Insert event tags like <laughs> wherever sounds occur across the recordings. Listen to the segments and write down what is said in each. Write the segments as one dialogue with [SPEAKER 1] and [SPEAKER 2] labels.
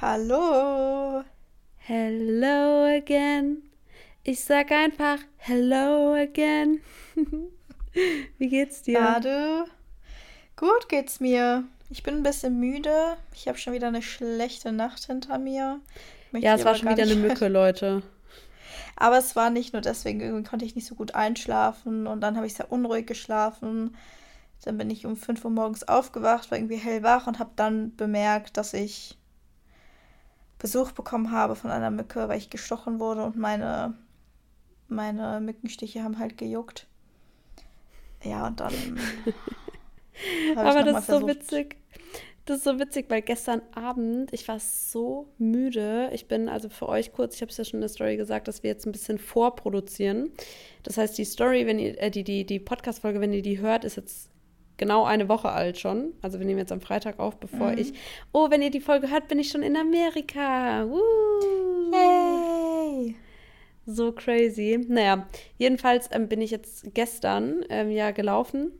[SPEAKER 1] Hallo.
[SPEAKER 2] Hello again. Ich sag einfach Hello again. <laughs> Wie geht's dir?
[SPEAKER 1] Gerade. Gut geht's mir. Ich bin ein bisschen müde. Ich habe schon wieder eine schlechte Nacht hinter mir.
[SPEAKER 2] Möchte ja, es war schon wieder eine Mücke, <laughs> Leute.
[SPEAKER 1] Aber es war nicht nur deswegen, irgendwie konnte ich nicht so gut einschlafen und dann habe ich sehr unruhig geschlafen. Dann bin ich um 5 Uhr morgens aufgewacht, war irgendwie hellwach und habe dann bemerkt, dass ich Besuch bekommen habe von einer Mücke, weil ich gestochen wurde und meine, meine Mückenstiche haben halt gejuckt. Ja, und dann. <laughs>
[SPEAKER 2] Aber das ist so witzig. Das ist so witzig, weil gestern Abend, ich war so müde. Ich bin also für euch kurz, ich habe es ja schon in der Story gesagt, dass wir jetzt ein bisschen vorproduzieren. Das heißt, die Story, wenn ihr, äh, die, die, die Podcast-Folge, wenn ihr die hört, ist jetzt genau eine Woche alt schon. Also wir nehmen jetzt am Freitag auf, bevor mhm. ich. Oh, wenn ihr die Folge hört, bin ich schon in Amerika. Woo! Yay! So crazy. Naja, jedenfalls ähm, bin ich jetzt gestern ähm, ja gelaufen,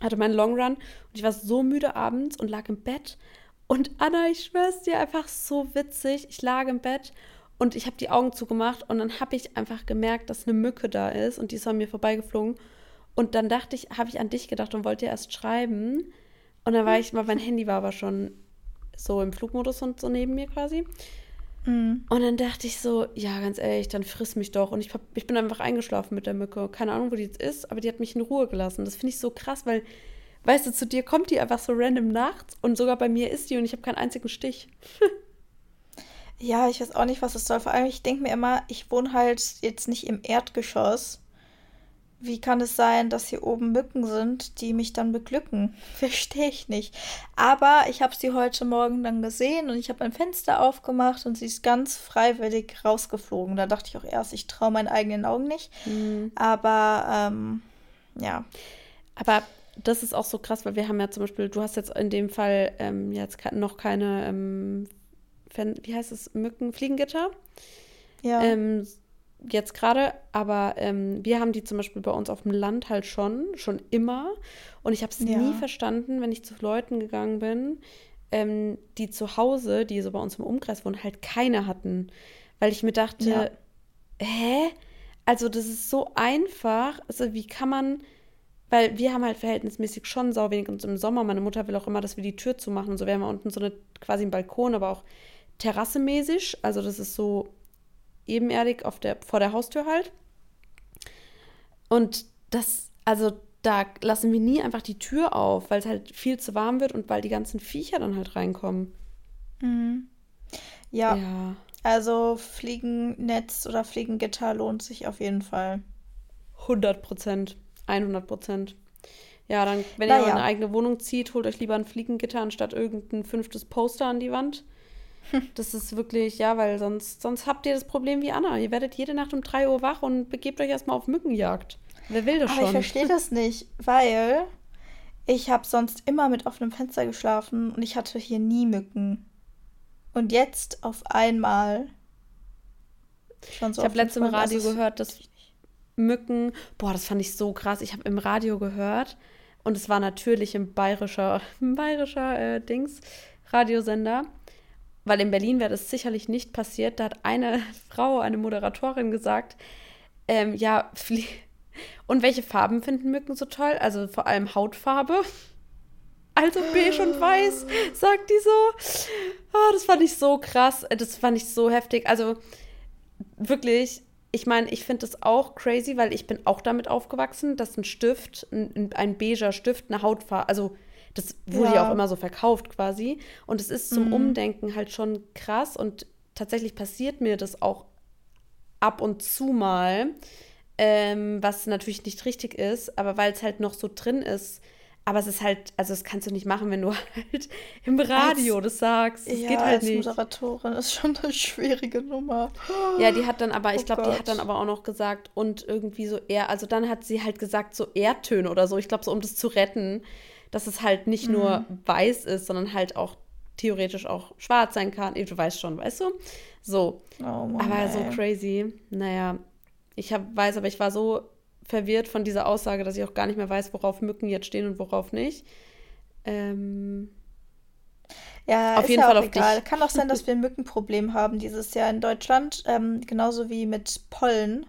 [SPEAKER 2] hatte meinen Long Run und ich war so müde abends und lag im Bett. Und Anna, ich schwör's dir, einfach so witzig. Ich lag im Bett und ich habe die Augen zugemacht und dann habe ich einfach gemerkt, dass eine Mücke da ist und die ist an mir vorbeigeflogen. Und dann dachte ich, habe ich an dich gedacht und wollte erst schreiben. Und dann war ich mal, mein Handy war aber schon so im Flugmodus und so neben mir quasi. Mhm. Und dann dachte ich so, ja, ganz ehrlich, dann friss mich doch. Und ich, hab, ich bin einfach eingeschlafen mit der Mücke. Keine Ahnung, wo die jetzt ist, aber die hat mich in Ruhe gelassen. Das finde ich so krass, weil, weißt du, zu dir kommt die einfach so random nachts und sogar bei mir ist die und ich habe keinen einzigen Stich. <laughs>
[SPEAKER 1] ja, ich weiß auch nicht, was das soll. Vor allem, ich denke mir immer, ich wohne halt jetzt nicht im Erdgeschoss wie kann es sein, dass hier oben Mücken sind, die mich dann beglücken? <laughs> Verstehe ich nicht. Aber ich habe sie heute Morgen dann gesehen und ich habe ein Fenster aufgemacht und sie ist ganz freiwillig rausgeflogen. Da dachte ich auch erst, ich traue meinen eigenen Augen nicht. Mhm. Aber ähm, ja.
[SPEAKER 2] Aber das ist auch so krass, weil wir haben ja zum Beispiel, du hast jetzt in dem Fall ähm, jetzt noch keine, ähm, wie heißt es, Mücken, Fliegengitter. Ja. Ähm, jetzt gerade, aber ähm, wir haben die zum Beispiel bei uns auf dem Land halt schon, schon immer. Und ich habe es ja. nie verstanden, wenn ich zu Leuten gegangen bin, ähm, die zu Hause, die so bei uns im Umkreis wohnen, halt keine hatten. Weil ich mir dachte, ja. hä? Also das ist so einfach. Also wie kann man, weil wir haben halt verhältnismäßig schon sau wenig und im Sommer, meine Mutter will auch immer, dass wir die Tür zumachen und so. Wir haben ja unten so eine quasi einen Balkon, aber auch terrassemäßig. Also das ist so ebenerdig auf der, vor der Haustür halt. Und das, also da lassen wir nie einfach die Tür auf, weil es halt viel zu warm wird und weil die ganzen Viecher dann halt reinkommen.
[SPEAKER 1] Mhm. Ja. ja. Also Fliegennetz oder Fliegengitter lohnt sich auf jeden Fall.
[SPEAKER 2] 100 Prozent. 100 Prozent. Ja, dann, wenn Na ihr ja. eine eigene Wohnung zieht, holt euch lieber ein Fliegengitter anstatt irgendein fünftes Poster an die Wand. Das ist wirklich, ja, weil sonst, sonst habt ihr das Problem wie Anna. Ihr werdet jede Nacht um 3 Uhr wach und begebt euch erstmal auf Mückenjagd. Wer will das
[SPEAKER 1] Aber
[SPEAKER 2] schon?
[SPEAKER 1] ich verstehe das nicht, weil ich habe sonst immer mit offenem Fenster geschlafen und ich hatte hier nie Mücken. Und jetzt auf einmal.
[SPEAKER 2] So ich habe letztens im Radio gehört, dass Mücken. Boah, das fand ich so krass. Ich habe im Radio gehört und es war natürlich ein bayerischer, ein bayerischer äh, Dings, Radiosender weil in Berlin wäre das sicherlich nicht passiert. Da hat eine <laughs> Frau, eine Moderatorin gesagt, ähm, ja, und welche Farben finden Mücken so toll? Also vor allem Hautfarbe. <laughs> Also beige und weiß, sagt die so. Oh, das fand ich so krass. Das fand ich so heftig. Also wirklich, ich meine, ich finde das auch crazy, weil ich bin auch damit aufgewachsen, dass ein Stift, ein, ein beiger Stift, eine Hautfarbe, also das wurde ja. ja auch immer so verkauft quasi. Und es ist zum mhm. Umdenken halt schon krass. Und tatsächlich passiert mir das auch ab und zu mal, ähm, was natürlich nicht richtig ist, aber weil es halt noch so drin ist. Aber es ist halt, also das kannst du nicht machen, wenn du <laughs> halt im Radio als, das sagst. Das
[SPEAKER 1] ja, geht halt als nicht. Moderatorin ist schon eine schwierige Nummer.
[SPEAKER 2] Ja, die hat dann aber, ich oh glaube, die hat dann aber auch noch gesagt und irgendwie so eher, also dann hat sie halt gesagt so Erdtöne oder so. Ich glaube so, um das zu retten dass es halt nicht nur mhm. weiß ist, sondern halt auch theoretisch auch schwarz sein kann. Du weißt schon, weißt du? So. Oh Mann, aber ey. so crazy. Naja, ich hab, weiß, aber ich war so verwirrt von dieser Aussage, dass ich auch gar nicht mehr weiß, worauf Mücken jetzt stehen und worauf nicht. Ähm,
[SPEAKER 1] Ja, auf jeden ja Fall auf egal. dich. Kann auch sein, <laughs> dass wir ein Mückenproblem haben dieses Jahr in Deutschland, ähm, genauso wie mit Pollen.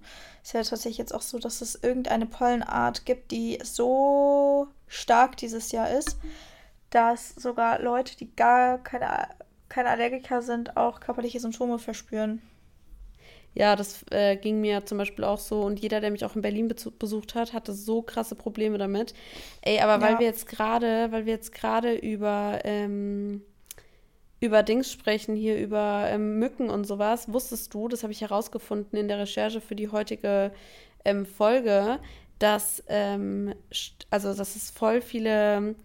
[SPEAKER 1] Ist ja tatsächlich jetzt auch so, dass es irgendeine Pollenart gibt, die so stark dieses Jahr ist, dass sogar Leute, die gar keine, keine Allergiker sind, auch körperliche Symptome verspüren.
[SPEAKER 2] Ja, das äh, ging mir zum Beispiel auch so. Und jeder, der mich auch in Berlin besucht hat, hatte so krasse Probleme damit. Ey, aber weil ja. wir jetzt gerade, weil wir jetzt gerade über, ähm, über Dings sprechen, hier über ähm, Mücken und sowas, wusstest du, das habe ich herausgefunden in der Recherche für die heutige ähm, Folge, dass, ähm, also, dass es voll viele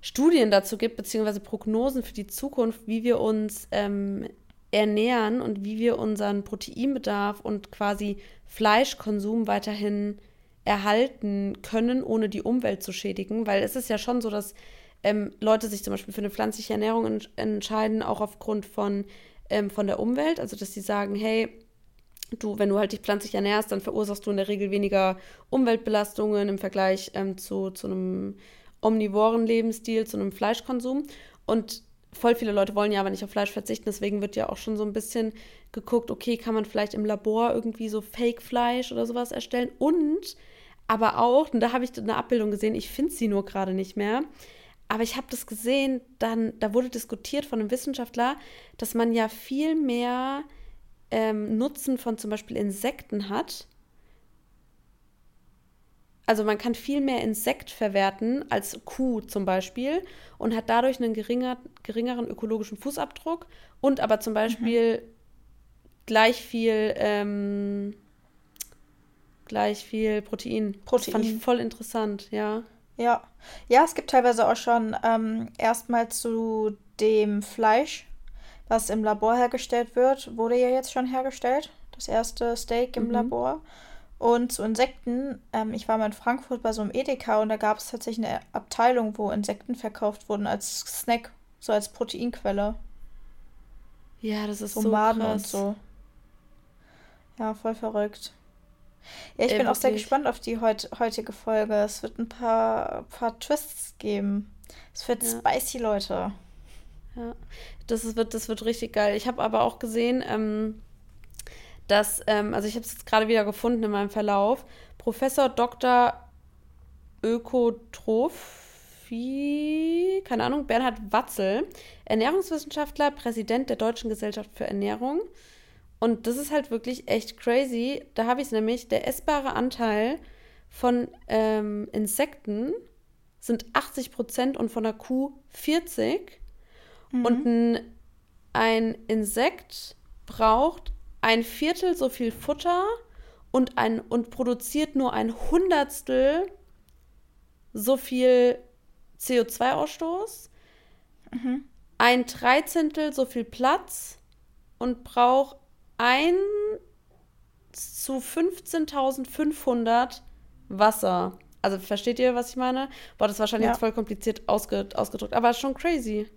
[SPEAKER 2] Studien dazu gibt, beziehungsweise Prognosen für die Zukunft, wie wir uns ähm, ernähren und wie wir unseren Proteinbedarf und quasi Fleischkonsum weiterhin erhalten können, ohne die Umwelt zu schädigen. Weil es ist ja schon so, dass ähm, Leute sich zum Beispiel für eine pflanzliche Ernährung en entscheiden, auch aufgrund von, ähm, von der Umwelt. Also dass sie sagen, hey, du, wenn du halt dich pflanzlich ernährst, dann verursachst du in der Regel weniger Umweltbelastungen im Vergleich ähm, zu, zu einem omnivoren Lebensstil, zu einem Fleischkonsum. Und voll viele Leute wollen ja aber nicht auf Fleisch verzichten, deswegen wird ja auch schon so ein bisschen geguckt, okay, kann man vielleicht im Labor irgendwie so Fake-Fleisch oder sowas erstellen und aber auch, und da habe ich eine Abbildung gesehen, ich finde sie nur gerade nicht mehr, aber ich habe das gesehen, dann, da wurde diskutiert von einem Wissenschaftler, dass man ja viel mehr ähm, Nutzen von zum Beispiel Insekten hat, also man kann viel mehr Insekt verwerten als Kuh zum Beispiel und hat dadurch einen geringer, geringeren ökologischen Fußabdruck und aber zum Beispiel mhm. gleich viel ähm, gleich viel Protein. Protein. Das fand ich voll interessant, ja.
[SPEAKER 1] Ja, ja, es gibt teilweise auch schon ähm, erstmal zu dem Fleisch, was im Labor hergestellt wird, wurde ja jetzt schon hergestellt. Das erste Steak im mhm. Labor. Und zu Insekten, ähm, ich war mal in Frankfurt bei so einem Edeka und da gab es tatsächlich eine Abteilung, wo Insekten verkauft wurden als Snack, so als Proteinquelle. Ja, das ist so Maden krass. und so. Ja, voll verrückt. Ja, ich Ey, bin auch sehr gespannt auf die heut, heutige Folge. Es wird ein paar, paar Twists geben. Es wird ja. spicy, Leute.
[SPEAKER 2] Ja, das, ist, wird, das wird richtig geil. Ich habe aber auch gesehen, ähm, dass, ähm, also ich habe es jetzt gerade wieder gefunden in meinem Verlauf, Professor Dr. Ökotrophie, keine Ahnung, Bernhard Watzel, Ernährungswissenschaftler, Präsident der Deutschen Gesellschaft für Ernährung. Und das ist halt wirklich echt crazy. Da habe ich es nämlich, der essbare Anteil von ähm, Insekten sind 80 Prozent und von der Kuh 40. Mhm. Und ein, ein Insekt braucht ein Viertel so viel Futter und, ein, und produziert nur ein Hundertstel so viel CO2-Ausstoß, mhm. ein Dreizehntel so viel Platz und braucht ein zu 15.500 Wasser. Also versteht ihr, was ich meine? Boah, das ist wahrscheinlich ja. jetzt voll kompliziert ausge ausgedrückt, aber schon crazy.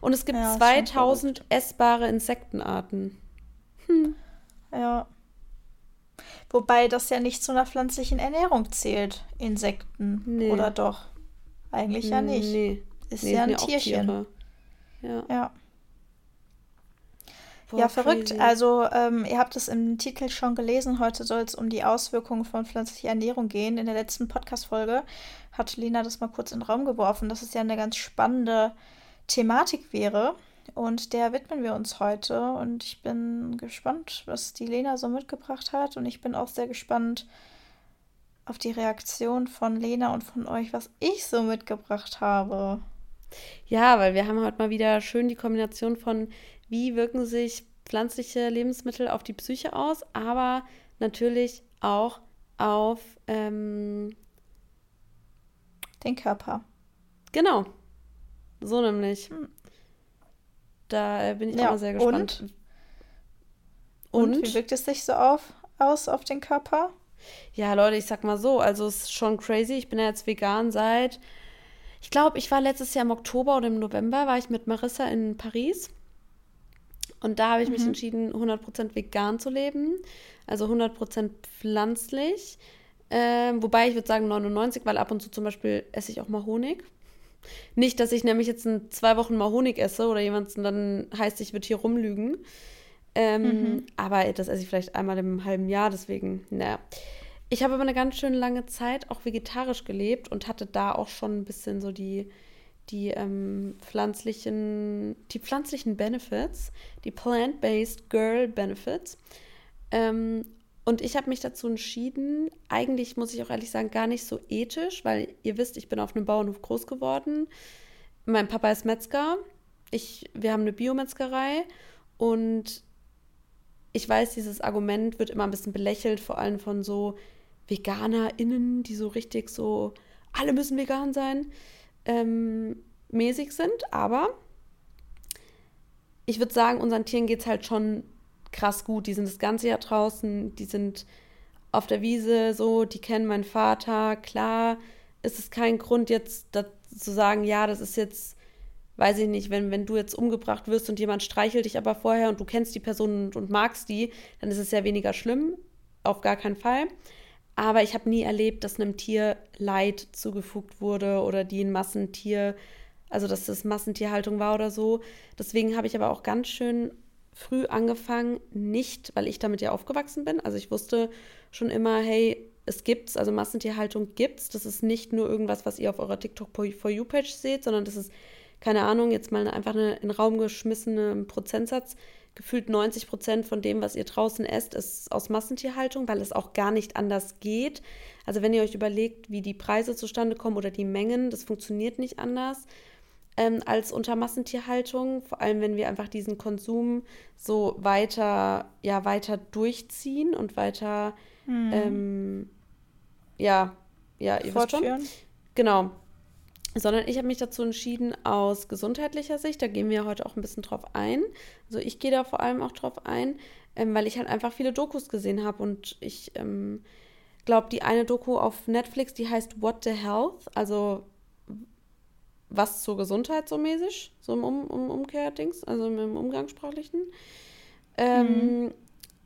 [SPEAKER 2] Und es gibt ja, 2000 essbare Insektenarten.
[SPEAKER 1] Hm. Ja. Wobei das ja nicht zu einer pflanzlichen Ernährung zählt, Insekten. Nee. Oder doch? Eigentlich ja nicht. Nee. Ist nee, ja ein Tierchen. Ja. Ja. Boah, ja, verrückt. Crazy. Also, ähm, ihr habt es im Titel schon gelesen. Heute soll es um die Auswirkungen von pflanzlicher Ernährung gehen. In der letzten Podcast-Folge hat Lena das mal kurz in den Raum geworfen, dass es ja eine ganz spannende Thematik wäre. Und der widmen wir uns heute. Und ich bin gespannt, was die Lena so mitgebracht hat. Und ich bin auch sehr gespannt auf die Reaktion von Lena und von euch, was ich so mitgebracht habe.
[SPEAKER 2] Ja, weil wir haben heute mal wieder schön die Kombination von, wie wirken sich pflanzliche Lebensmittel auf die Psyche aus, aber natürlich auch auf ähm,
[SPEAKER 1] den Körper.
[SPEAKER 2] Genau. So nämlich. Hm. Da äh, bin ich ja. auch mal sehr gespannt.
[SPEAKER 1] Und? Und? Und wie wirkt es sich so auf, aus auf den Körper?
[SPEAKER 2] Ja, Leute, ich sag mal so, also es ist schon crazy. Ich bin ja jetzt vegan seit, ich glaube, ich war letztes Jahr im Oktober oder im November, war ich mit Marissa in Paris. Und da habe ich mhm. mich entschieden, 100% vegan zu leben. Also 100% pflanzlich. Ähm, wobei ich würde sagen 99, weil ab und zu zum Beispiel esse ich auch mal Honig. Nicht, dass ich nämlich jetzt in zwei Wochen mal Honig esse oder jemand dann heißt, ich würde hier rumlügen. Ähm, mhm. Aber das esse ich vielleicht einmal im halben Jahr, deswegen, naja. Ich habe aber eine ganz schön lange Zeit auch vegetarisch gelebt und hatte da auch schon ein bisschen so die, die ähm, pflanzlichen, die pflanzlichen Benefits, die Plant-Based Girl Benefits. Ähm, und ich habe mich dazu entschieden, eigentlich muss ich auch ehrlich sagen, gar nicht so ethisch, weil ihr wisst, ich bin auf einem Bauernhof groß geworden. Mein Papa ist Metzger. Ich, wir haben eine Biometzgerei und ich weiß, dieses Argument wird immer ein bisschen belächelt, vor allem von so VeganerInnen, die so richtig so, alle müssen vegan sein, ähm, mäßig sind. Aber ich würde sagen, unseren Tieren geht es halt schon krass gut. Die sind das ganze Jahr draußen, die sind auf der Wiese so, die kennen meinen Vater. Klar ist es kein Grund jetzt zu sagen, ja, das ist jetzt, weiß ich nicht, wenn, wenn du jetzt umgebracht wirst und jemand streichelt dich aber vorher und du kennst die Person und, und magst die, dann ist es ja weniger schlimm. Auf gar keinen Fall. Aber ich habe nie erlebt, dass einem Tier Leid zugefügt wurde oder die ein Massentier, also dass das Massentierhaltung war oder so. Deswegen habe ich aber auch ganz schön früh angefangen, nicht, weil ich damit ja aufgewachsen bin. Also ich wusste schon immer, hey, es gibt's, also Massentierhaltung gibt's. Das ist nicht nur irgendwas, was ihr auf eurer TikTok For You Page seht, sondern das ist, keine Ahnung, jetzt mal einfach eine, in den Raum geschmissene Prozentsatz gefühlt 90 Prozent von dem, was ihr draußen esst, ist aus Massentierhaltung, weil es auch gar nicht anders geht. Also wenn ihr euch überlegt, wie die Preise zustande kommen oder die Mengen, das funktioniert nicht anders ähm, als unter Massentierhaltung. Vor allem, wenn wir einfach diesen Konsum so weiter, ja, weiter durchziehen und weiter, hm. ähm, ja, ja, ihr wisst schon. Genau sondern ich habe mich dazu entschieden aus gesundheitlicher Sicht, da gehen wir heute auch ein bisschen drauf ein. Also ich gehe da vor allem auch drauf ein, ähm, weil ich halt einfach viele Dokus gesehen habe und ich ähm, glaube, die eine Doku auf Netflix, die heißt What the Health, also was zur Gesundheit so mäßig, so im um um Umkehrdings, also im Umgangssprachlichen. Ähm, mhm.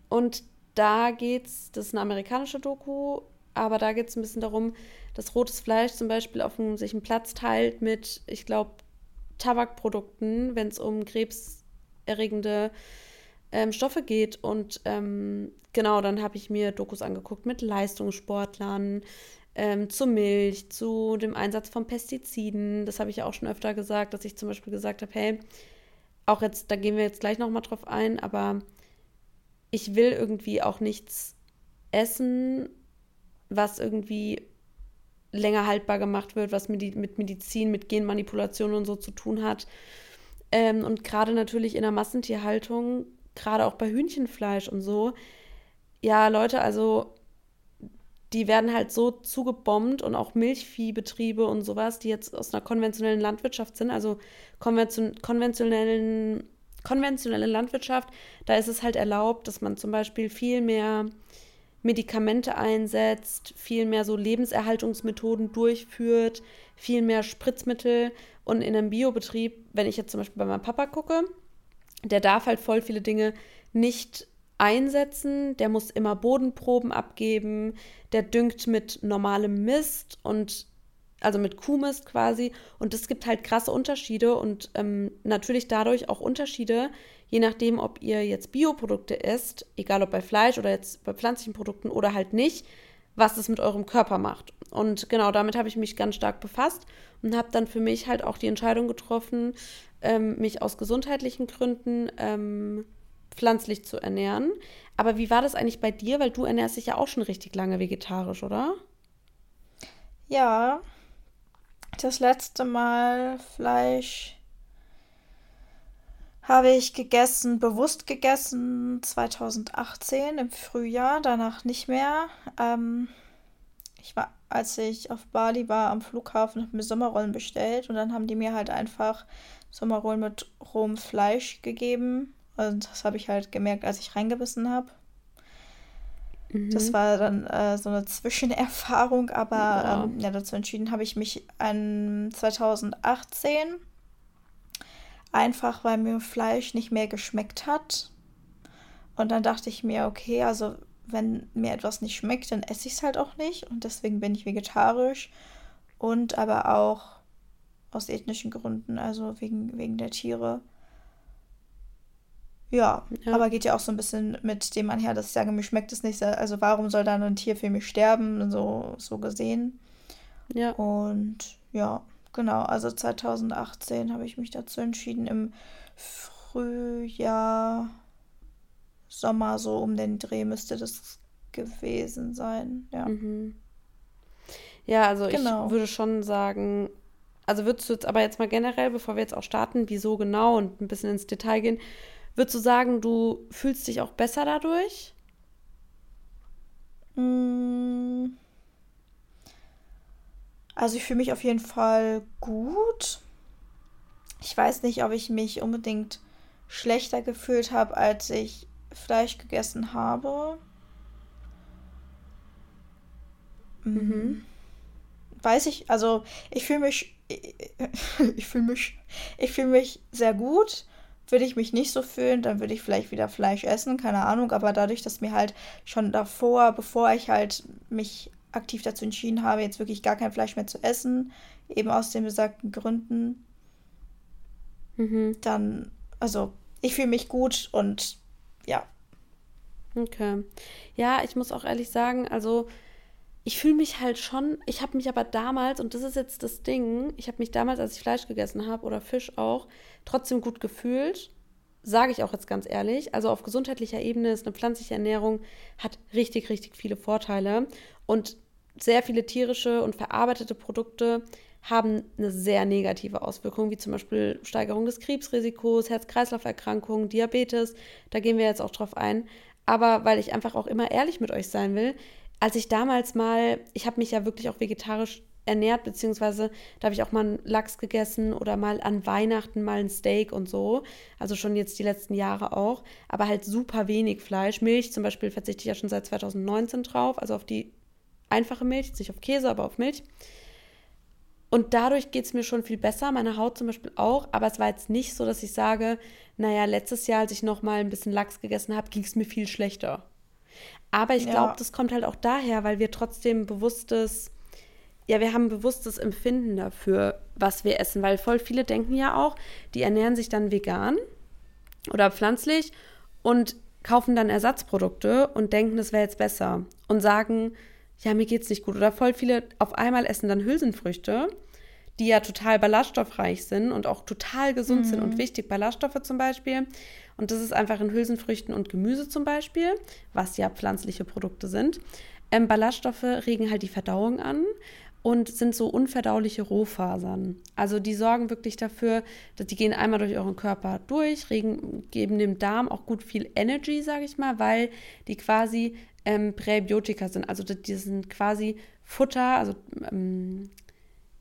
[SPEAKER 2] Und da geht's, das ist eine amerikanische Doku, aber da geht es ein bisschen darum, dass rotes Fleisch zum Beispiel auf einen, sich einen Platz teilt mit, ich glaube, Tabakprodukten, wenn es um krebserregende ähm, Stoffe geht. Und ähm, genau, dann habe ich mir Dokus angeguckt mit Leistungssportlern, ähm, zu Milch, zu dem Einsatz von Pestiziden. Das habe ich ja auch schon öfter gesagt, dass ich zum Beispiel gesagt habe, hey, auch jetzt, da gehen wir jetzt gleich nochmal drauf ein, aber ich will irgendwie auch nichts essen, was irgendwie länger haltbar gemacht wird, was mit, Medizin, mit Genmanipulation und so zu tun hat. Ähm, und gerade natürlich in der Massentierhaltung, gerade auch bei Hühnchenfleisch und so, ja, Leute, also die werden halt so zugebombt und auch Milchviehbetriebe und sowas, die jetzt aus einer konventionellen Landwirtschaft sind, also konvention konventionellen, konventionelle Landwirtschaft, da ist es halt erlaubt, dass man zum Beispiel viel mehr Medikamente einsetzt, viel mehr so Lebenserhaltungsmethoden durchführt, viel mehr Spritzmittel. Und in einem Biobetrieb, wenn ich jetzt zum Beispiel bei meinem Papa gucke, der darf halt voll viele Dinge nicht einsetzen, der muss immer Bodenproben abgeben, der düngt mit normalem Mist und also mit Kuhmist quasi. Und es gibt halt krasse Unterschiede und ähm, natürlich dadurch auch Unterschiede, je nachdem, ob ihr jetzt Bioprodukte esst, egal ob bei Fleisch oder jetzt bei pflanzlichen Produkten oder halt nicht, was es mit eurem Körper macht. Und genau damit habe ich mich ganz stark befasst und habe dann für mich halt auch die Entscheidung getroffen, ähm, mich aus gesundheitlichen Gründen ähm, pflanzlich zu ernähren. Aber wie war das eigentlich bei dir? Weil du ernährst dich ja auch schon richtig lange vegetarisch, oder?
[SPEAKER 1] Ja, das letzte Mal Fleisch habe ich gegessen, bewusst gegessen 2018 im Frühjahr, danach nicht mehr. Ähm, ich war, als ich auf Bali war am Flughafen, habe mir Sommerrollen bestellt und dann haben die mir halt einfach Sommerrollen mit rohem Fleisch gegeben. Und das habe ich halt gemerkt, als ich reingebissen habe. Mhm. Das war dann äh, so eine Zwischenerfahrung, aber ähm, ja, dazu entschieden habe ich mich an 2018 einfach weil mir Fleisch nicht mehr geschmeckt hat. Und dann dachte ich mir, okay, also wenn mir etwas nicht schmeckt, dann esse ich es halt auch nicht. Und deswegen bin ich vegetarisch. Und aber auch, aus ethnischen Gründen, also wegen, wegen der Tiere. Ja, ja, aber geht ja auch so ein bisschen mit dem einher, dass ich sage, mir schmeckt es nicht. Also warum soll dann ein Tier für mich sterben? So, so gesehen. Ja. Und ja, genau. Also 2018 habe ich mich dazu entschieden, im Frühjahr, Sommer so um den Dreh müsste das gewesen sein. Ja. Mhm.
[SPEAKER 2] Ja, also genau. ich würde schon sagen, also würdest du jetzt aber jetzt mal generell, bevor wir jetzt auch starten, wieso genau und ein bisschen ins Detail gehen, Würdest du sagen, du fühlst dich auch besser dadurch?
[SPEAKER 1] Mm. Also ich fühle mich auf jeden Fall gut. Ich weiß nicht, ob ich mich unbedingt schlechter gefühlt habe, als ich Fleisch gegessen habe. Mm. Mhm. Weiß ich, also ich fühle mich, <laughs> ich fühle mich, ich fühle mich sehr gut würde ich mich nicht so fühlen, dann würde ich vielleicht wieder Fleisch essen, keine Ahnung. Aber dadurch, dass mir halt schon davor, bevor ich halt mich aktiv dazu entschieden habe, jetzt wirklich gar kein Fleisch mehr zu essen, eben aus den besagten Gründen, mhm. dann, also ich fühle mich gut und ja.
[SPEAKER 2] Okay. Ja, ich muss auch ehrlich sagen, also ich fühle mich halt schon, ich habe mich aber damals, und das ist jetzt das Ding, ich habe mich damals, als ich Fleisch gegessen habe oder Fisch auch, trotzdem gut gefühlt. Sage ich auch jetzt ganz ehrlich. Also auf gesundheitlicher Ebene ist eine pflanzliche Ernährung, hat richtig, richtig viele Vorteile. Und sehr viele tierische und verarbeitete Produkte haben eine sehr negative Auswirkung, wie zum Beispiel Steigerung des Krebsrisikos, Herz-Kreislauf-Erkrankungen, Diabetes. Da gehen wir jetzt auch drauf ein. Aber weil ich einfach auch immer ehrlich mit euch sein will, als ich damals mal, ich habe mich ja wirklich auch vegetarisch ernährt, beziehungsweise da habe ich auch mal einen Lachs gegessen oder mal an Weihnachten mal ein Steak und so. Also schon jetzt die letzten Jahre auch, aber halt super wenig Fleisch. Milch zum Beispiel verzichte ich ja schon seit 2019 drauf, also auf die einfache Milch, nicht auf Käse, aber auf Milch. Und dadurch geht es mir schon viel besser, meine Haut zum Beispiel auch. Aber es war jetzt nicht so, dass ich sage, naja, letztes Jahr, als ich noch mal ein bisschen Lachs gegessen habe, ging es mir viel schlechter. Aber ich glaube, ja. das kommt halt auch daher, weil wir trotzdem bewusstes, ja, wir haben bewusstes Empfinden dafür, was wir essen, weil voll viele denken ja auch, die ernähren sich dann vegan oder pflanzlich und kaufen dann Ersatzprodukte und denken, das wäre jetzt besser und sagen, ja, mir geht's nicht gut. Oder voll viele auf einmal essen dann Hülsenfrüchte, die ja total ballaststoffreich sind und auch total gesund mhm. sind und mhm. wichtig. Ballaststoffe zum Beispiel. Und das ist einfach in Hülsenfrüchten und Gemüse zum Beispiel, was ja pflanzliche Produkte sind. Ähm, Ballaststoffe regen halt die Verdauung an und sind so unverdauliche Rohfasern. Also die sorgen wirklich dafür, dass die gehen einmal durch euren Körper durch, regen, geben dem Darm auch gut viel Energy, sage ich mal, weil die quasi ähm, Präbiotika sind. Also die sind quasi Futter, also ähm,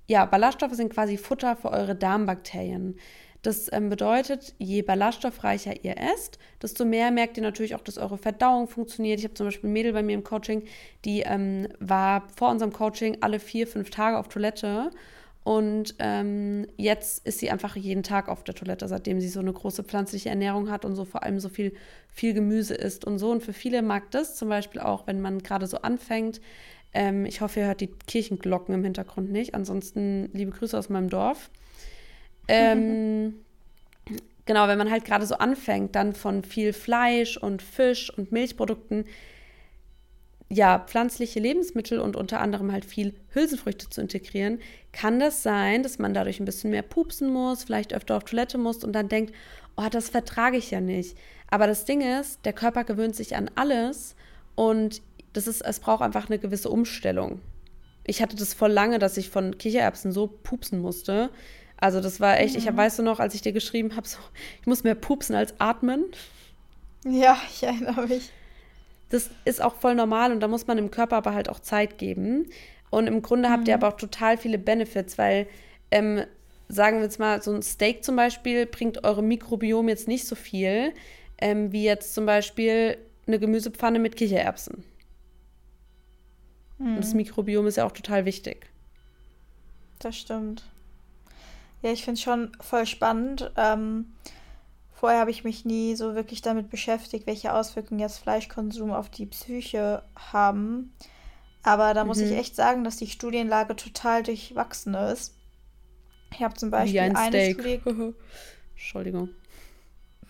[SPEAKER 2] ja, Ballaststoffe sind quasi Futter für eure Darmbakterien. Das ähm, bedeutet, je ballaststoffreicher ihr esst, desto mehr merkt ihr natürlich auch, dass eure Verdauung funktioniert. Ich habe zum Beispiel ein Mädel bei mir im Coaching, die ähm, war vor unserem Coaching alle vier, fünf Tage auf Toilette. Und ähm, jetzt ist sie einfach jeden Tag auf der Toilette, seitdem sie so eine große pflanzliche Ernährung hat und so vor allem so viel, viel Gemüse isst und so. Und für viele mag das zum Beispiel auch, wenn man gerade so anfängt. Ähm, ich hoffe, ihr hört die Kirchenglocken im Hintergrund nicht. Ansonsten liebe Grüße aus meinem Dorf. Ähm, <laughs> genau, wenn man halt gerade so anfängt, dann von viel Fleisch und Fisch und Milchprodukten, ja, pflanzliche Lebensmittel und unter anderem halt viel Hülsenfrüchte zu integrieren, kann das sein, dass man dadurch ein bisschen mehr pupsen muss, vielleicht öfter auf Toilette muss und dann denkt, oh, das vertrage ich ja nicht. Aber das Ding ist, der Körper gewöhnt sich an alles und das ist, es braucht einfach eine gewisse Umstellung. Ich hatte das voll lange, dass ich von Kichererbsen so pupsen musste, also das war echt, mhm. ich hab, weißt du noch, als ich dir geschrieben habe, so, ich muss mehr pupsen als atmen.
[SPEAKER 1] Ja, ich erinnere mich.
[SPEAKER 2] Das ist auch voll normal und da muss man dem Körper aber halt auch Zeit geben. Und im Grunde mhm. habt ihr mhm. aber auch total viele Benefits, weil, ähm, sagen wir jetzt mal, so ein Steak zum Beispiel bringt eurem Mikrobiom jetzt nicht so viel, ähm, wie jetzt zum Beispiel eine Gemüsepfanne mit Kichererbsen. Mhm. Und das mhm. Mikrobiom ist ja auch total wichtig.
[SPEAKER 1] Das stimmt. Ja, ich finde es schon voll spannend. Ähm, vorher habe ich mich nie so wirklich damit beschäftigt, welche Auswirkungen jetzt Fleischkonsum auf die Psyche haben. Aber da muss mhm. ich echt sagen, dass die Studienlage total durchwachsen ist. Ich habe zum Beispiel ein eine Steak. Studie. <laughs>
[SPEAKER 2] Entschuldigung.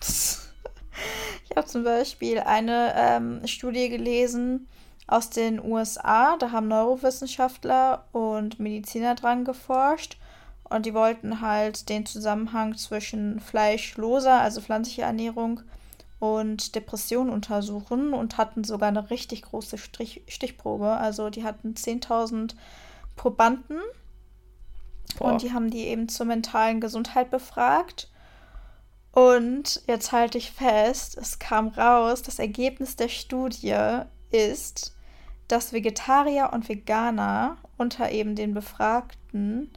[SPEAKER 2] <laughs>
[SPEAKER 1] ich habe zum Beispiel eine ähm, Studie gelesen aus den USA. Da haben Neurowissenschaftler und Mediziner dran geforscht. Und die wollten halt den Zusammenhang zwischen fleischloser, also pflanzlicher Ernährung und Depression untersuchen und hatten sogar eine richtig große Strich Stichprobe. Also die hatten 10.000 Probanden Boah. und die haben die eben zur mentalen Gesundheit befragt. Und jetzt halte ich fest, es kam raus, das Ergebnis der Studie ist, dass Vegetarier und Veganer unter eben den Befragten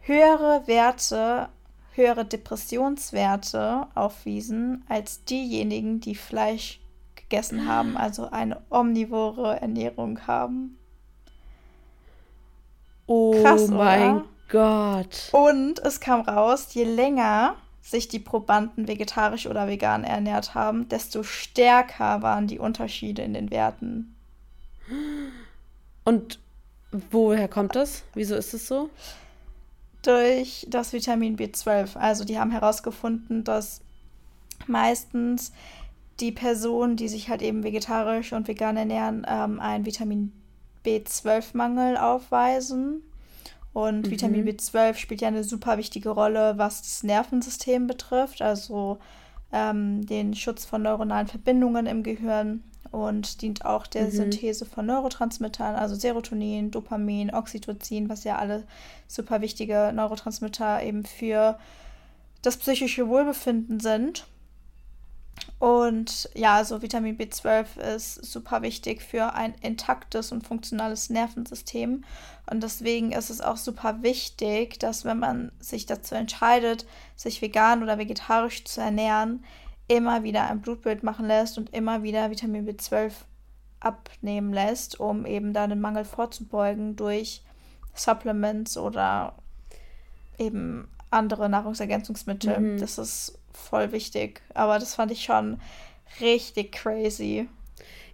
[SPEAKER 1] höhere Werte höhere Depressionswerte aufwiesen als diejenigen, die Fleisch gegessen haben, also eine omnivore Ernährung haben.
[SPEAKER 2] Oh Krass, mein oder? Gott.
[SPEAKER 1] Und es kam raus, je länger sich die Probanden vegetarisch oder vegan ernährt haben, desto stärker waren die Unterschiede in den Werten.
[SPEAKER 2] Und woher kommt das? Wieso ist es so?
[SPEAKER 1] durch das Vitamin B12. Also die haben herausgefunden, dass meistens die Personen, die sich halt eben vegetarisch und vegan ernähren, ähm, einen Vitamin B12-Mangel aufweisen. Und mhm. Vitamin B12 spielt ja eine super wichtige Rolle, was das Nervensystem betrifft, also ähm, den Schutz von neuronalen Verbindungen im Gehirn und dient auch der mhm. Synthese von Neurotransmittern, also Serotonin, Dopamin, Oxytocin, was ja alle super wichtige Neurotransmitter eben für das psychische Wohlbefinden sind. Und ja, also Vitamin B12 ist super wichtig für ein intaktes und funktionales Nervensystem. Und deswegen ist es auch super wichtig, dass wenn man sich dazu entscheidet, sich vegan oder vegetarisch zu ernähren, immer wieder ein Blutbild machen lässt und immer wieder Vitamin B12 abnehmen lässt, um eben da den Mangel vorzubeugen durch Supplements oder eben andere Nahrungsergänzungsmittel. Mhm. Das ist voll wichtig. Aber das fand ich schon richtig crazy.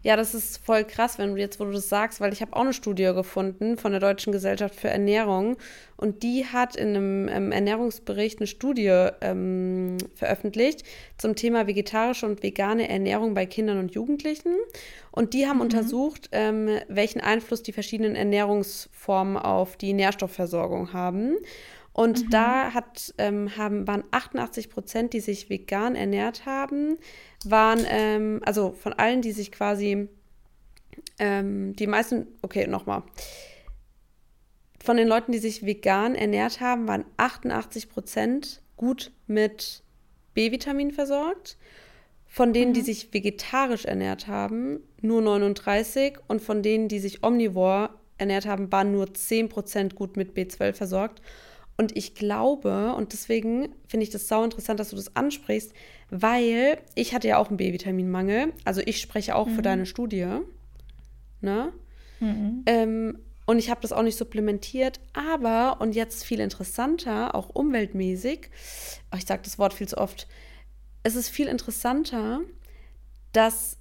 [SPEAKER 2] Ja, das ist voll krass, wenn du jetzt, wo du das sagst, weil ich habe auch eine Studie gefunden von der Deutschen Gesellschaft für Ernährung und die hat in einem ähm, Ernährungsbericht eine Studie ähm, veröffentlicht zum Thema vegetarische und vegane Ernährung bei Kindern und Jugendlichen. Und die haben mhm. untersucht, ähm, welchen Einfluss die verschiedenen Ernährungsformen auf die Nährstoffversorgung haben. Und mhm. da hat, ähm, haben, waren 88 Prozent, die sich vegan ernährt haben, waren, ähm, also von allen, die sich quasi, ähm, die meisten, okay, nochmal. Von den Leuten, die sich vegan ernährt haben, waren 88 Prozent gut mit B-Vitamin versorgt. Von denen, mhm. die sich vegetarisch ernährt haben, nur 39. Und von denen, die sich omnivor ernährt haben, waren nur 10 Prozent gut mit B12 versorgt. Und ich glaube, und deswegen finde ich das sau interessant, dass du das ansprichst, weil ich hatte ja auch einen B-Vitaminmangel. Also ich spreche auch mhm. für deine Studie. Ne? Mhm. Ähm, und ich habe das auch nicht supplementiert, aber, und jetzt viel interessanter, auch umweltmäßig, oh, ich sage das Wort viel zu oft, es ist viel interessanter, dass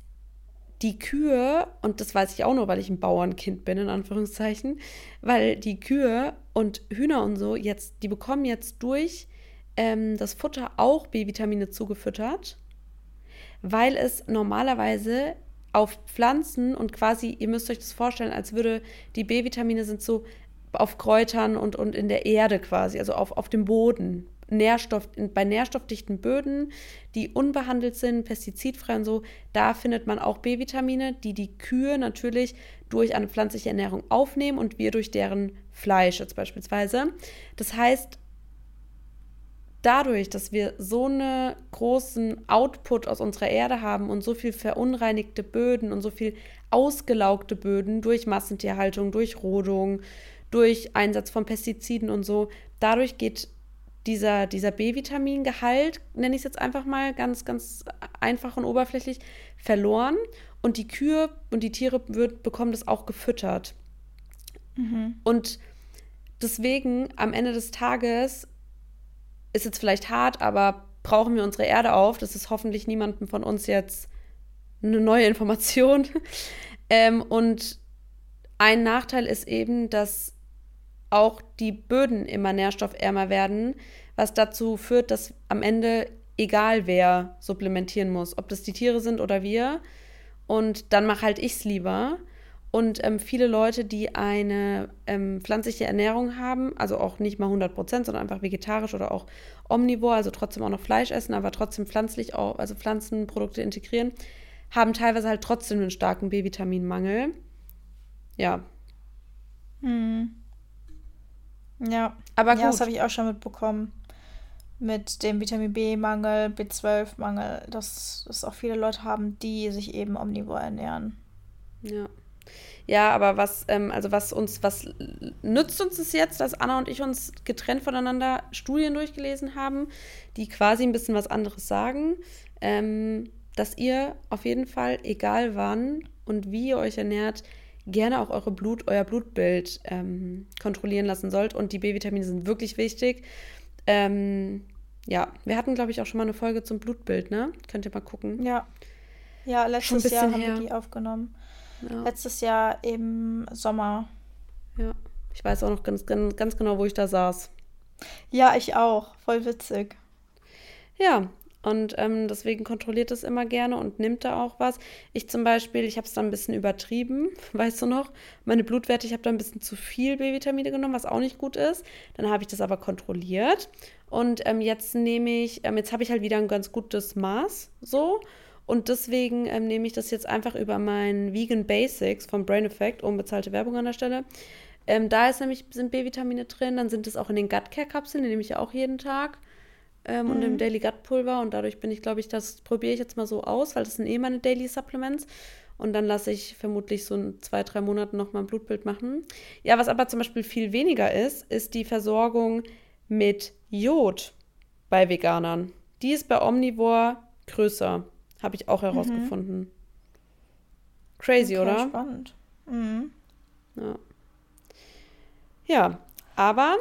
[SPEAKER 2] die Kühe, und das weiß ich auch nur, weil ich ein Bauernkind bin, in Anführungszeichen, weil die Kühe und Hühner und so jetzt, die bekommen jetzt durch ähm, das Futter auch B-Vitamine zugefüttert, weil es normalerweise auf Pflanzen und quasi, ihr müsst euch das vorstellen, als würde die B-Vitamine sind so auf Kräutern und, und in der Erde quasi, also auf, auf dem Boden Nährstoff, bei nährstoffdichten Böden, die unbehandelt sind, pestizidfrei und so, da findet man auch B-Vitamine, die die Kühe natürlich durch eine pflanzliche Ernährung aufnehmen und wir durch deren Fleisch jetzt beispielsweise. Das heißt, dadurch, dass wir so einen großen Output aus unserer Erde haben und so viel verunreinigte Böden und so viel ausgelaugte Böden durch Massentierhaltung, durch Rodung, durch Einsatz von Pestiziden und so, dadurch geht dieser, dieser B-Vitamin-Gehalt, nenne ich es jetzt einfach mal ganz, ganz einfach und oberflächlich, verloren. Und die Kühe und die Tiere wird, bekommen das auch gefüttert. Mhm. Und deswegen am Ende des Tages ist jetzt vielleicht hart, aber brauchen wir unsere Erde auf. Das ist hoffentlich niemandem von uns jetzt eine neue Information. <laughs> ähm, und ein Nachteil ist eben, dass auch die Böden immer nährstoffärmer werden, was dazu führt, dass am Ende egal wer supplementieren muss, ob das die Tiere sind oder wir. Und dann mache halt ich es lieber. Und ähm, viele Leute, die eine ähm, pflanzliche Ernährung haben, also auch nicht mal 100 Prozent, sondern einfach vegetarisch oder auch omnivor, also trotzdem auch noch Fleisch essen, aber trotzdem pflanzlich, auch, also Pflanzenprodukte integrieren, haben teilweise halt trotzdem einen starken B-Vitaminmangel. Ja.
[SPEAKER 1] Hm. Ja. Aber gut. Ja, das habe ich auch schon mitbekommen. Mit dem Vitamin B-Mangel, B12-Mangel, dass, dass auch viele Leute haben, die sich eben omnivor ernähren.
[SPEAKER 2] Ja. Ja, aber was, ähm, also was uns, was nützt uns es jetzt, dass Anna und ich uns getrennt voneinander Studien durchgelesen haben, die quasi ein bisschen was anderes sagen, ähm, dass ihr auf jeden Fall, egal wann und wie ihr euch ernährt, gerne auch eure Blut, euer Blutbild ähm, kontrollieren lassen sollt. Und die B-Vitamine sind wirklich wichtig. Ähm, ja, wir hatten, glaube ich, auch schon mal eine Folge zum Blutbild, ne? Könnt ihr mal gucken.
[SPEAKER 1] Ja. Ja, letztes Jahr haben her. wir die aufgenommen. Ja. Letztes Jahr im Sommer.
[SPEAKER 2] Ja, ich weiß auch noch ganz, ganz, ganz genau, wo ich da saß.
[SPEAKER 1] Ja, ich auch. Voll witzig.
[SPEAKER 2] Ja, und ähm, deswegen kontrolliert es immer gerne und nimmt da auch was. Ich zum Beispiel, ich habe es da ein bisschen übertrieben, <laughs> weißt du noch? Meine Blutwerte, ich habe da ein bisschen zu viel B-Vitamine genommen, was auch nicht gut ist. Dann habe ich das aber kontrolliert. Und ähm, jetzt nehme ich, ähm, jetzt habe ich halt wieder ein ganz gutes Maß so. Und deswegen ähm, nehme ich das jetzt einfach über meinen Vegan Basics vom Brain Effect, unbezahlte Werbung an der Stelle. Ähm, da ist nämlich, sind B-Vitamine drin, dann sind es auch in den Gut Care Kapseln, die nehme ich ja auch jeden Tag. Ähm, mhm. Und im mhm. Daily Gut Pulver. Und dadurch bin ich, glaube ich, das probiere ich jetzt mal so aus, weil das sind eh meine Daily Supplements. Und dann lasse ich vermutlich so in zwei, drei Monaten nochmal ein Blutbild machen. Ja, was aber zum Beispiel viel weniger ist, ist die Versorgung mit Jod bei Veganern. Die ist bei Omnivore größer. Habe ich auch herausgefunden. Mhm. Crazy, okay, oder? Spannend. Mhm. Ja. ja, aber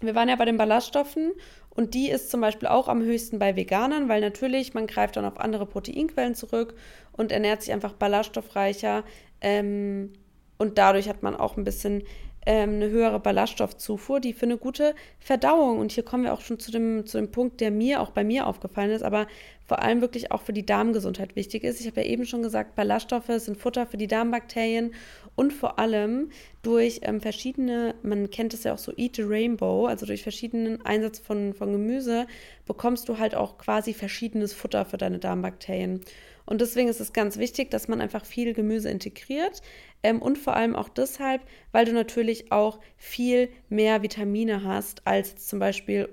[SPEAKER 2] wir waren ja bei den Ballaststoffen und die ist zum Beispiel auch am höchsten bei Veganern, weil natürlich man greift dann auf andere Proteinquellen zurück und ernährt sich einfach ballaststoffreicher. Ähm, und dadurch hat man auch ein bisschen ähm, eine höhere Ballaststoffzufuhr, die für eine gute Verdauung, und hier kommen wir auch schon zu dem, zu dem Punkt, der mir auch bei mir aufgefallen ist, aber vor allem wirklich auch für die Darmgesundheit wichtig ist. Ich habe ja eben schon gesagt, Ballaststoffe sind Futter für die Darmbakterien und vor allem durch ähm, verschiedene, man kennt es ja auch so Eat the Rainbow, also durch verschiedenen Einsatz von, von Gemüse bekommst du halt auch quasi verschiedenes Futter für deine Darmbakterien. Und deswegen ist es ganz wichtig, dass man einfach viel Gemüse integriert. Ähm, und vor allem auch deshalb, weil du natürlich auch viel mehr Vitamine hast als zum Beispiel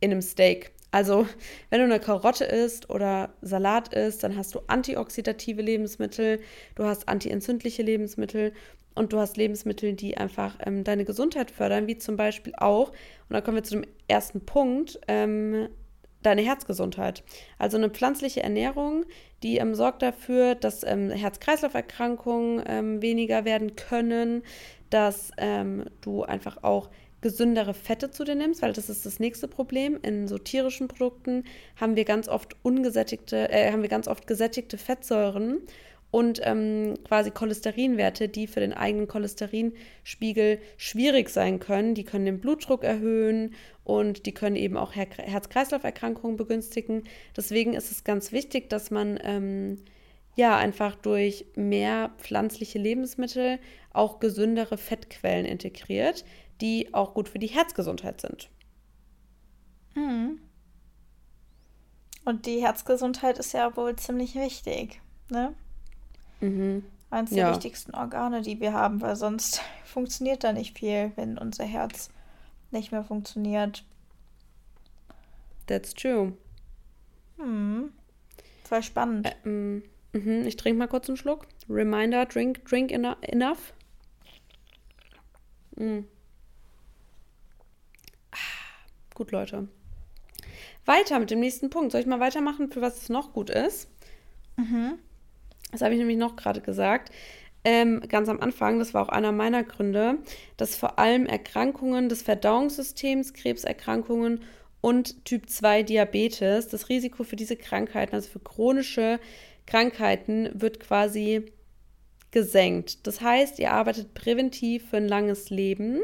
[SPEAKER 2] in einem Steak. Also, wenn du eine Karotte isst oder Salat isst, dann hast du antioxidative Lebensmittel, du hast antientzündliche Lebensmittel und du hast Lebensmittel, die einfach ähm, deine Gesundheit fördern, wie zum Beispiel auch, und da kommen wir zu dem ersten Punkt, ähm, deine Herzgesundheit. Also eine pflanzliche Ernährung, die ähm, sorgt dafür, dass ähm, Herz-Kreislauf-Erkrankungen ähm, weniger werden können, dass ähm, du einfach auch gesündere Fette zu dir nimmst, weil das ist das nächste Problem. In so tierischen Produkten haben wir ganz oft ungesättigte, äh, haben wir ganz oft gesättigte Fettsäuren und ähm, quasi Cholesterinwerte, die für den eigenen Cholesterinspiegel schwierig sein können. Die können den Blutdruck erhöhen und die können eben auch Her Herz-Kreislauf-Erkrankungen begünstigen. Deswegen ist es ganz wichtig, dass man ähm, ja einfach durch mehr pflanzliche Lebensmittel auch gesündere Fettquellen integriert, die auch gut für die Herzgesundheit sind.
[SPEAKER 1] Mhm. Und die Herzgesundheit ist ja wohl ziemlich wichtig, ne? Mhm. Eines ja. der wichtigsten Organe, die wir haben, weil sonst <laughs> funktioniert da nicht viel, wenn unser Herz nicht mehr funktioniert.
[SPEAKER 2] That's true.
[SPEAKER 1] Hm. Voll spannend. Äh,
[SPEAKER 2] mm, mhm. Ich trinke mal kurz einen Schluck. Reminder, drink, drink enough. Mm. Ah, gut, Leute. Weiter mit dem nächsten Punkt. Soll ich mal weitermachen, für was es noch gut ist? Mhm. Das habe ich nämlich noch gerade gesagt. Ähm, ganz am Anfang, das war auch einer meiner Gründe, dass vor allem Erkrankungen des Verdauungssystems, Krebserkrankungen und Typ 2 Diabetes, das Risiko für diese Krankheiten, also für chronische Krankheiten, wird quasi gesenkt. Das heißt, ihr arbeitet präventiv für ein langes Leben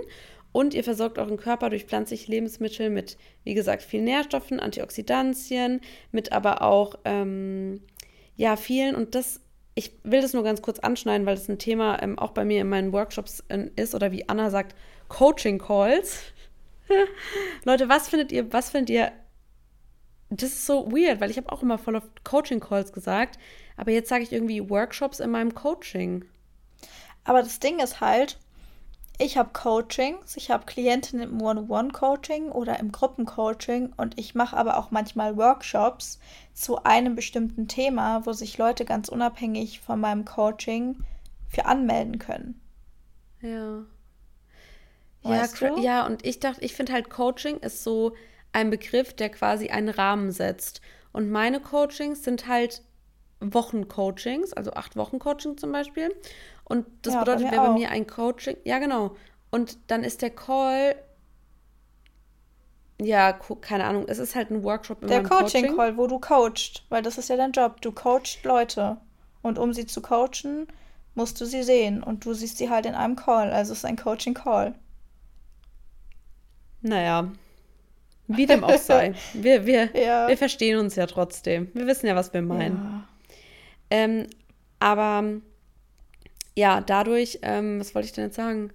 [SPEAKER 2] Und ihr versorgt euren Körper durch pflanzliche Lebensmittel mit, wie gesagt, vielen Nährstoffen, Antioxidantien, mit aber auch, ähm, ja, vielen. Und das, ich will das nur ganz kurz anschneiden, weil das ein Thema ähm, auch bei mir in meinen Workshops äh, ist oder wie Anna sagt, Coaching Calls. <laughs> Leute, was findet ihr, was findet ihr das ist so weird, weil ich habe auch immer voll auf Coaching Calls gesagt, aber jetzt sage ich irgendwie Workshops in meinem Coaching.
[SPEAKER 1] Aber das Ding ist halt, ich habe Coachings, ich habe Klientinnen im One-on-One-Coaching oder im Gruppencoaching und ich mache aber auch manchmal Workshops zu einem bestimmten Thema, wo sich Leute ganz unabhängig von meinem Coaching für anmelden können.
[SPEAKER 2] Ja. Weißt ja, du? ja, und ich dachte, ich finde halt Coaching ist so ein Begriff, der quasi einen Rahmen setzt. Und meine Coachings sind halt Wochencoachings, also acht Wochen Coaching zum Beispiel. Und das ja, bedeutet, wäre bei mir ein Coaching, ja genau. Und dann ist der Call, ja, keine Ahnung, es ist halt ein Workshop
[SPEAKER 1] in Der Coaching-Call, Coaching. wo du coachst, weil das ist ja dein Job. Du coachst Leute. Und um sie zu coachen, musst du sie sehen. Und du siehst sie halt in einem Call. Also es ist ein Coaching-Call.
[SPEAKER 2] Naja, wie dem auch sei. <laughs> Wir, wir, ja. wir verstehen uns ja trotzdem. Wir wissen ja, was wir meinen. Ja. Ähm, aber ja, dadurch, ähm, was wollte ich denn jetzt sagen?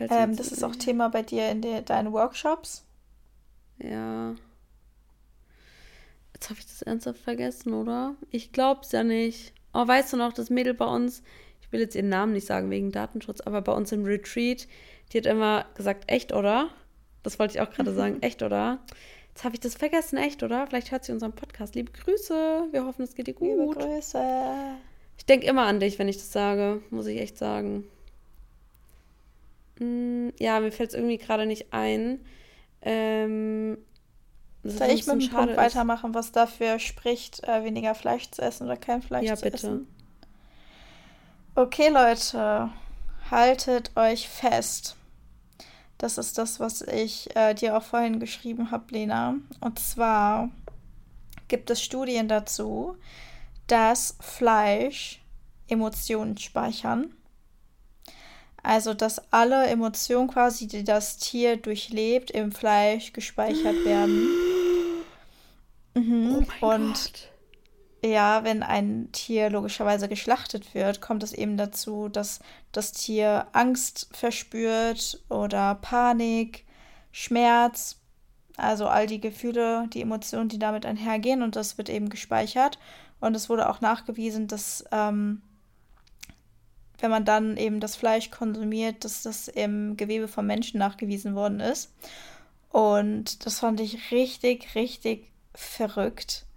[SPEAKER 1] Ähm, das ist auch Thema bei dir in de deinen Workshops.
[SPEAKER 2] Ja. Jetzt habe ich das ernsthaft vergessen, oder? Ich glaub's ja nicht. Oh, weißt du noch, das Mädel bei uns, ich will jetzt ihren Namen nicht sagen wegen Datenschutz, aber bei uns im Retreat, die hat immer gesagt, echt, oder? Das wollte ich auch gerade sagen, <laughs> echt, oder? Jetzt habe ich das vergessen, echt, oder? Vielleicht hört sie unseren Podcast. Liebe Grüße, wir hoffen, es geht dir gut. Liebe Grüße. Ich denke immer an dich, wenn ich das sage, muss ich echt sagen. Hm, ja, mir fällt es irgendwie gerade nicht ein. Ähm,
[SPEAKER 1] Soll ich mit dem Punkt ist. weitermachen, was dafür spricht, äh, weniger Fleisch zu essen oder kein Fleisch ja, zu bitte. essen? Okay, Leute, haltet euch fest. Das ist das, was ich äh, dir auch vorhin geschrieben habe, Lena. Und zwar gibt es Studien dazu, dass Fleisch Emotionen speichern. Also, dass alle Emotionen quasi, die das Tier durchlebt, im Fleisch gespeichert werden. <gasps> Mhm. Oh Und Gott. Ja, wenn ein Tier logischerweise geschlachtet wird, kommt es eben dazu, dass das Tier Angst verspürt oder Panik, Schmerz, also all die Gefühle, die Emotionen, die damit einhergehen und das wird eben gespeichert. Und es wurde auch nachgewiesen, dass ähm, wenn man dann eben das Fleisch konsumiert, dass das im Gewebe vom Menschen nachgewiesen worden ist. Und das fand ich richtig, richtig verrückt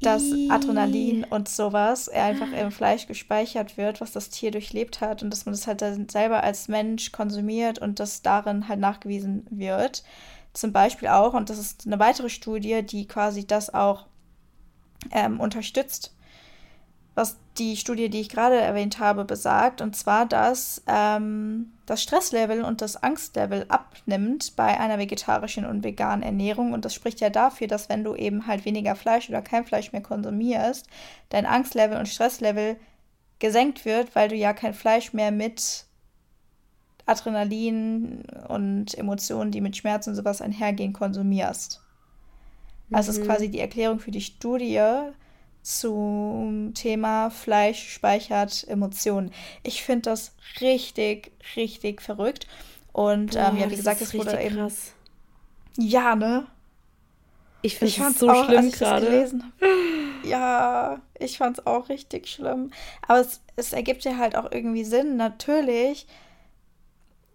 [SPEAKER 1] dass Adrenalin und sowas einfach im Fleisch gespeichert wird, was das Tier durchlebt hat und dass man das halt dann selber als Mensch konsumiert und das darin halt nachgewiesen wird. Zum Beispiel auch, und das ist eine weitere Studie, die quasi das auch ähm, unterstützt, was die Studie, die ich gerade erwähnt habe, besagt, und zwar, dass ähm, das Stresslevel und das Angstlevel abnimmt bei einer vegetarischen und veganen Ernährung. Und das spricht ja dafür, dass wenn du eben halt weniger Fleisch oder kein Fleisch mehr konsumierst, dein Angstlevel und Stresslevel gesenkt wird, weil du ja kein Fleisch mehr mit Adrenalin und Emotionen, die mit Schmerzen und sowas einhergehen, konsumierst. Also mhm. ist quasi die Erklärung für die Studie, zum Thema Fleisch speichert Emotionen. Ich finde das richtig, richtig verrückt. Und Boah, ähm, ja, wie gesagt, es wurde eben. Krass. Ja, ne? Ich finde es so auch, schlimm gerade. Ja, ich fand es auch richtig schlimm. Aber es, es ergibt ja halt auch irgendwie Sinn. Natürlich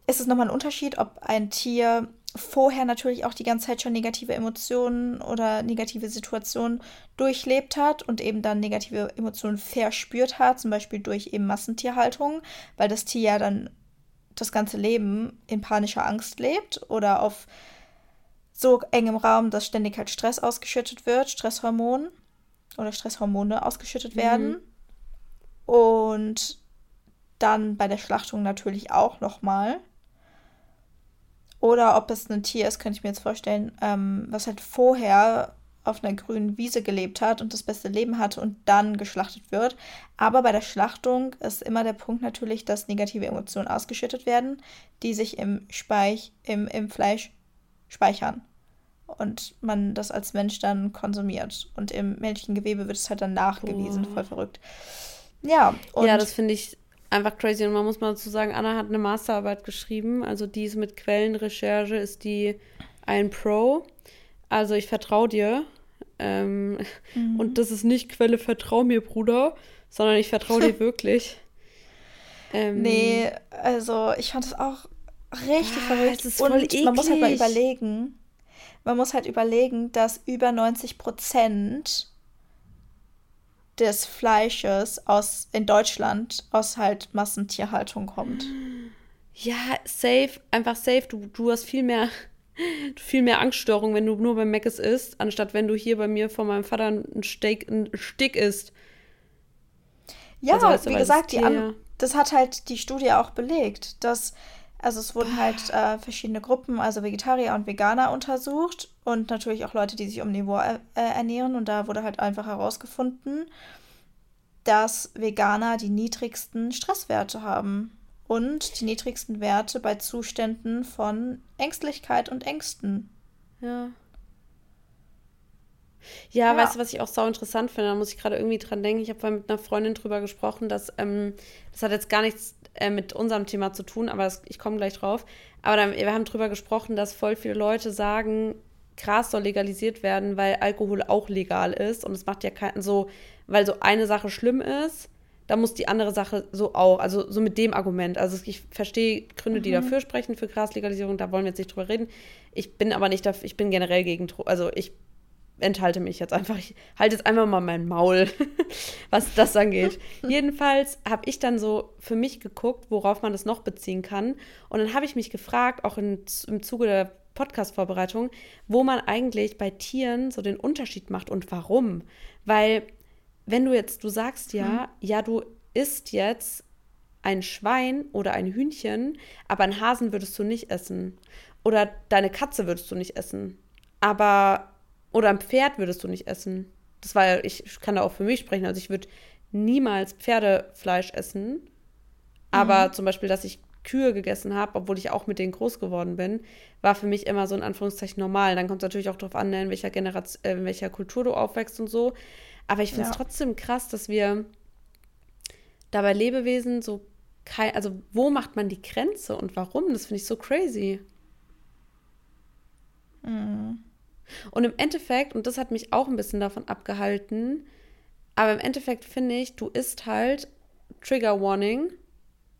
[SPEAKER 1] ist es nochmal ein Unterschied, ob ein Tier vorher natürlich auch die ganze Zeit schon negative Emotionen oder negative Situationen durchlebt hat und eben dann negative Emotionen verspürt hat, zum Beispiel durch eben Massentierhaltung, weil das Tier ja dann das ganze Leben in panischer Angst lebt oder auf so engem Raum, dass ständig halt Stress ausgeschüttet wird, Stresshormon oder Stresshormone ausgeschüttet werden. Mhm. Und dann bei der Schlachtung natürlich auch nochmal. Oder ob es ein Tier ist, könnte ich mir jetzt vorstellen, ähm, was halt vorher auf einer grünen Wiese gelebt hat und das beste Leben hatte und dann geschlachtet wird. Aber bei der Schlachtung ist immer der Punkt natürlich, dass negative Emotionen ausgeschüttet werden, die sich im, Speich, im, im Fleisch speichern. Und man das als Mensch dann konsumiert. Und im menschlichen Gewebe wird es halt dann nachgewiesen. Oh. Voll verrückt. Ja,
[SPEAKER 2] und ja, das finde ich einfach crazy. Und man muss mal dazu sagen, Anna hat eine Masterarbeit geschrieben. Also die ist mit Quellenrecherche, ist die ein Pro. Also ich vertraue dir. Ähm, mhm. Und das ist nicht Quelle, vertrau mir, Bruder, sondern ich vertraue dir <laughs> wirklich.
[SPEAKER 1] Ähm, nee, also ich fand es auch richtig ah, verrückt. Ist voll Und eklig. man muss halt mal überlegen, man muss halt überlegen, dass über 90 Prozent des Fleisches aus in Deutschland aus halt Massentierhaltung kommt.
[SPEAKER 2] Ja, safe, einfach safe. Du, du hast viel mehr, <laughs> viel mehr Angststörung, wenn du nur beim Meckes isst, anstatt wenn du hier bei mir von meinem Vater ein Steak, ein Stick isst.
[SPEAKER 1] Ja, also, wie gesagt, die An das hat halt die Studie auch belegt, dass also es wurden halt äh, verschiedene Gruppen, also Vegetarier und Veganer untersucht und natürlich auch Leute, die sich omnivor äh, ernähren. Und da wurde halt einfach herausgefunden, dass Veganer die niedrigsten Stresswerte haben und die niedrigsten Werte bei Zuständen von Ängstlichkeit und Ängsten.
[SPEAKER 2] Ja. Ja, ja, weißt du, was ich auch sau interessant finde? Da muss ich gerade irgendwie dran denken. Ich habe vorhin mit einer Freundin drüber gesprochen, dass ähm, das hat jetzt gar nichts äh, mit unserem Thema zu tun, aber das, ich komme gleich drauf. Aber dann, wir haben drüber gesprochen, dass voll viele Leute sagen, Gras soll legalisiert werden, weil Alkohol auch legal ist. Und es macht ja keinen so, weil so eine Sache schlimm ist, da muss die andere Sache so auch, also so mit dem Argument. Also ich verstehe Gründe, die mhm. dafür sprechen für Graslegalisierung, da wollen wir jetzt nicht drüber reden. Ich bin aber nicht dafür, ich bin generell gegen, also ich enthalte mich jetzt einfach. Ich halte jetzt einfach mal mein Maul, <laughs> was das angeht. <laughs> Jedenfalls habe ich dann so für mich geguckt, worauf man das noch beziehen kann. Und dann habe ich mich gefragt, auch in, im Zuge der Podcast-Vorbereitung, wo man eigentlich bei Tieren so den Unterschied macht und warum. Weil, wenn du jetzt, du sagst ja, hm. ja, du isst jetzt ein Schwein oder ein Hühnchen, aber einen Hasen würdest du nicht essen. Oder deine Katze würdest du nicht essen. Aber oder ein Pferd würdest du nicht essen. Das war ja, ich kann da auch für mich sprechen. Also ich würde niemals Pferdefleisch essen. Aber mhm. zum Beispiel, dass ich Kühe gegessen habe, obwohl ich auch mit denen groß geworden bin, war für mich immer so in Anführungszeichen normal. Dann kommt es natürlich auch darauf an, in welcher Generation, äh, in welcher Kultur du aufwächst und so. Aber ich finde es ja. trotzdem krass, dass wir dabei Lebewesen so kein, also wo macht man die Grenze und warum? Das finde ich so crazy. Mhm. Und im Endeffekt, und das hat mich auch ein bisschen davon abgehalten, aber im Endeffekt finde ich, du isst halt Trigger Warning.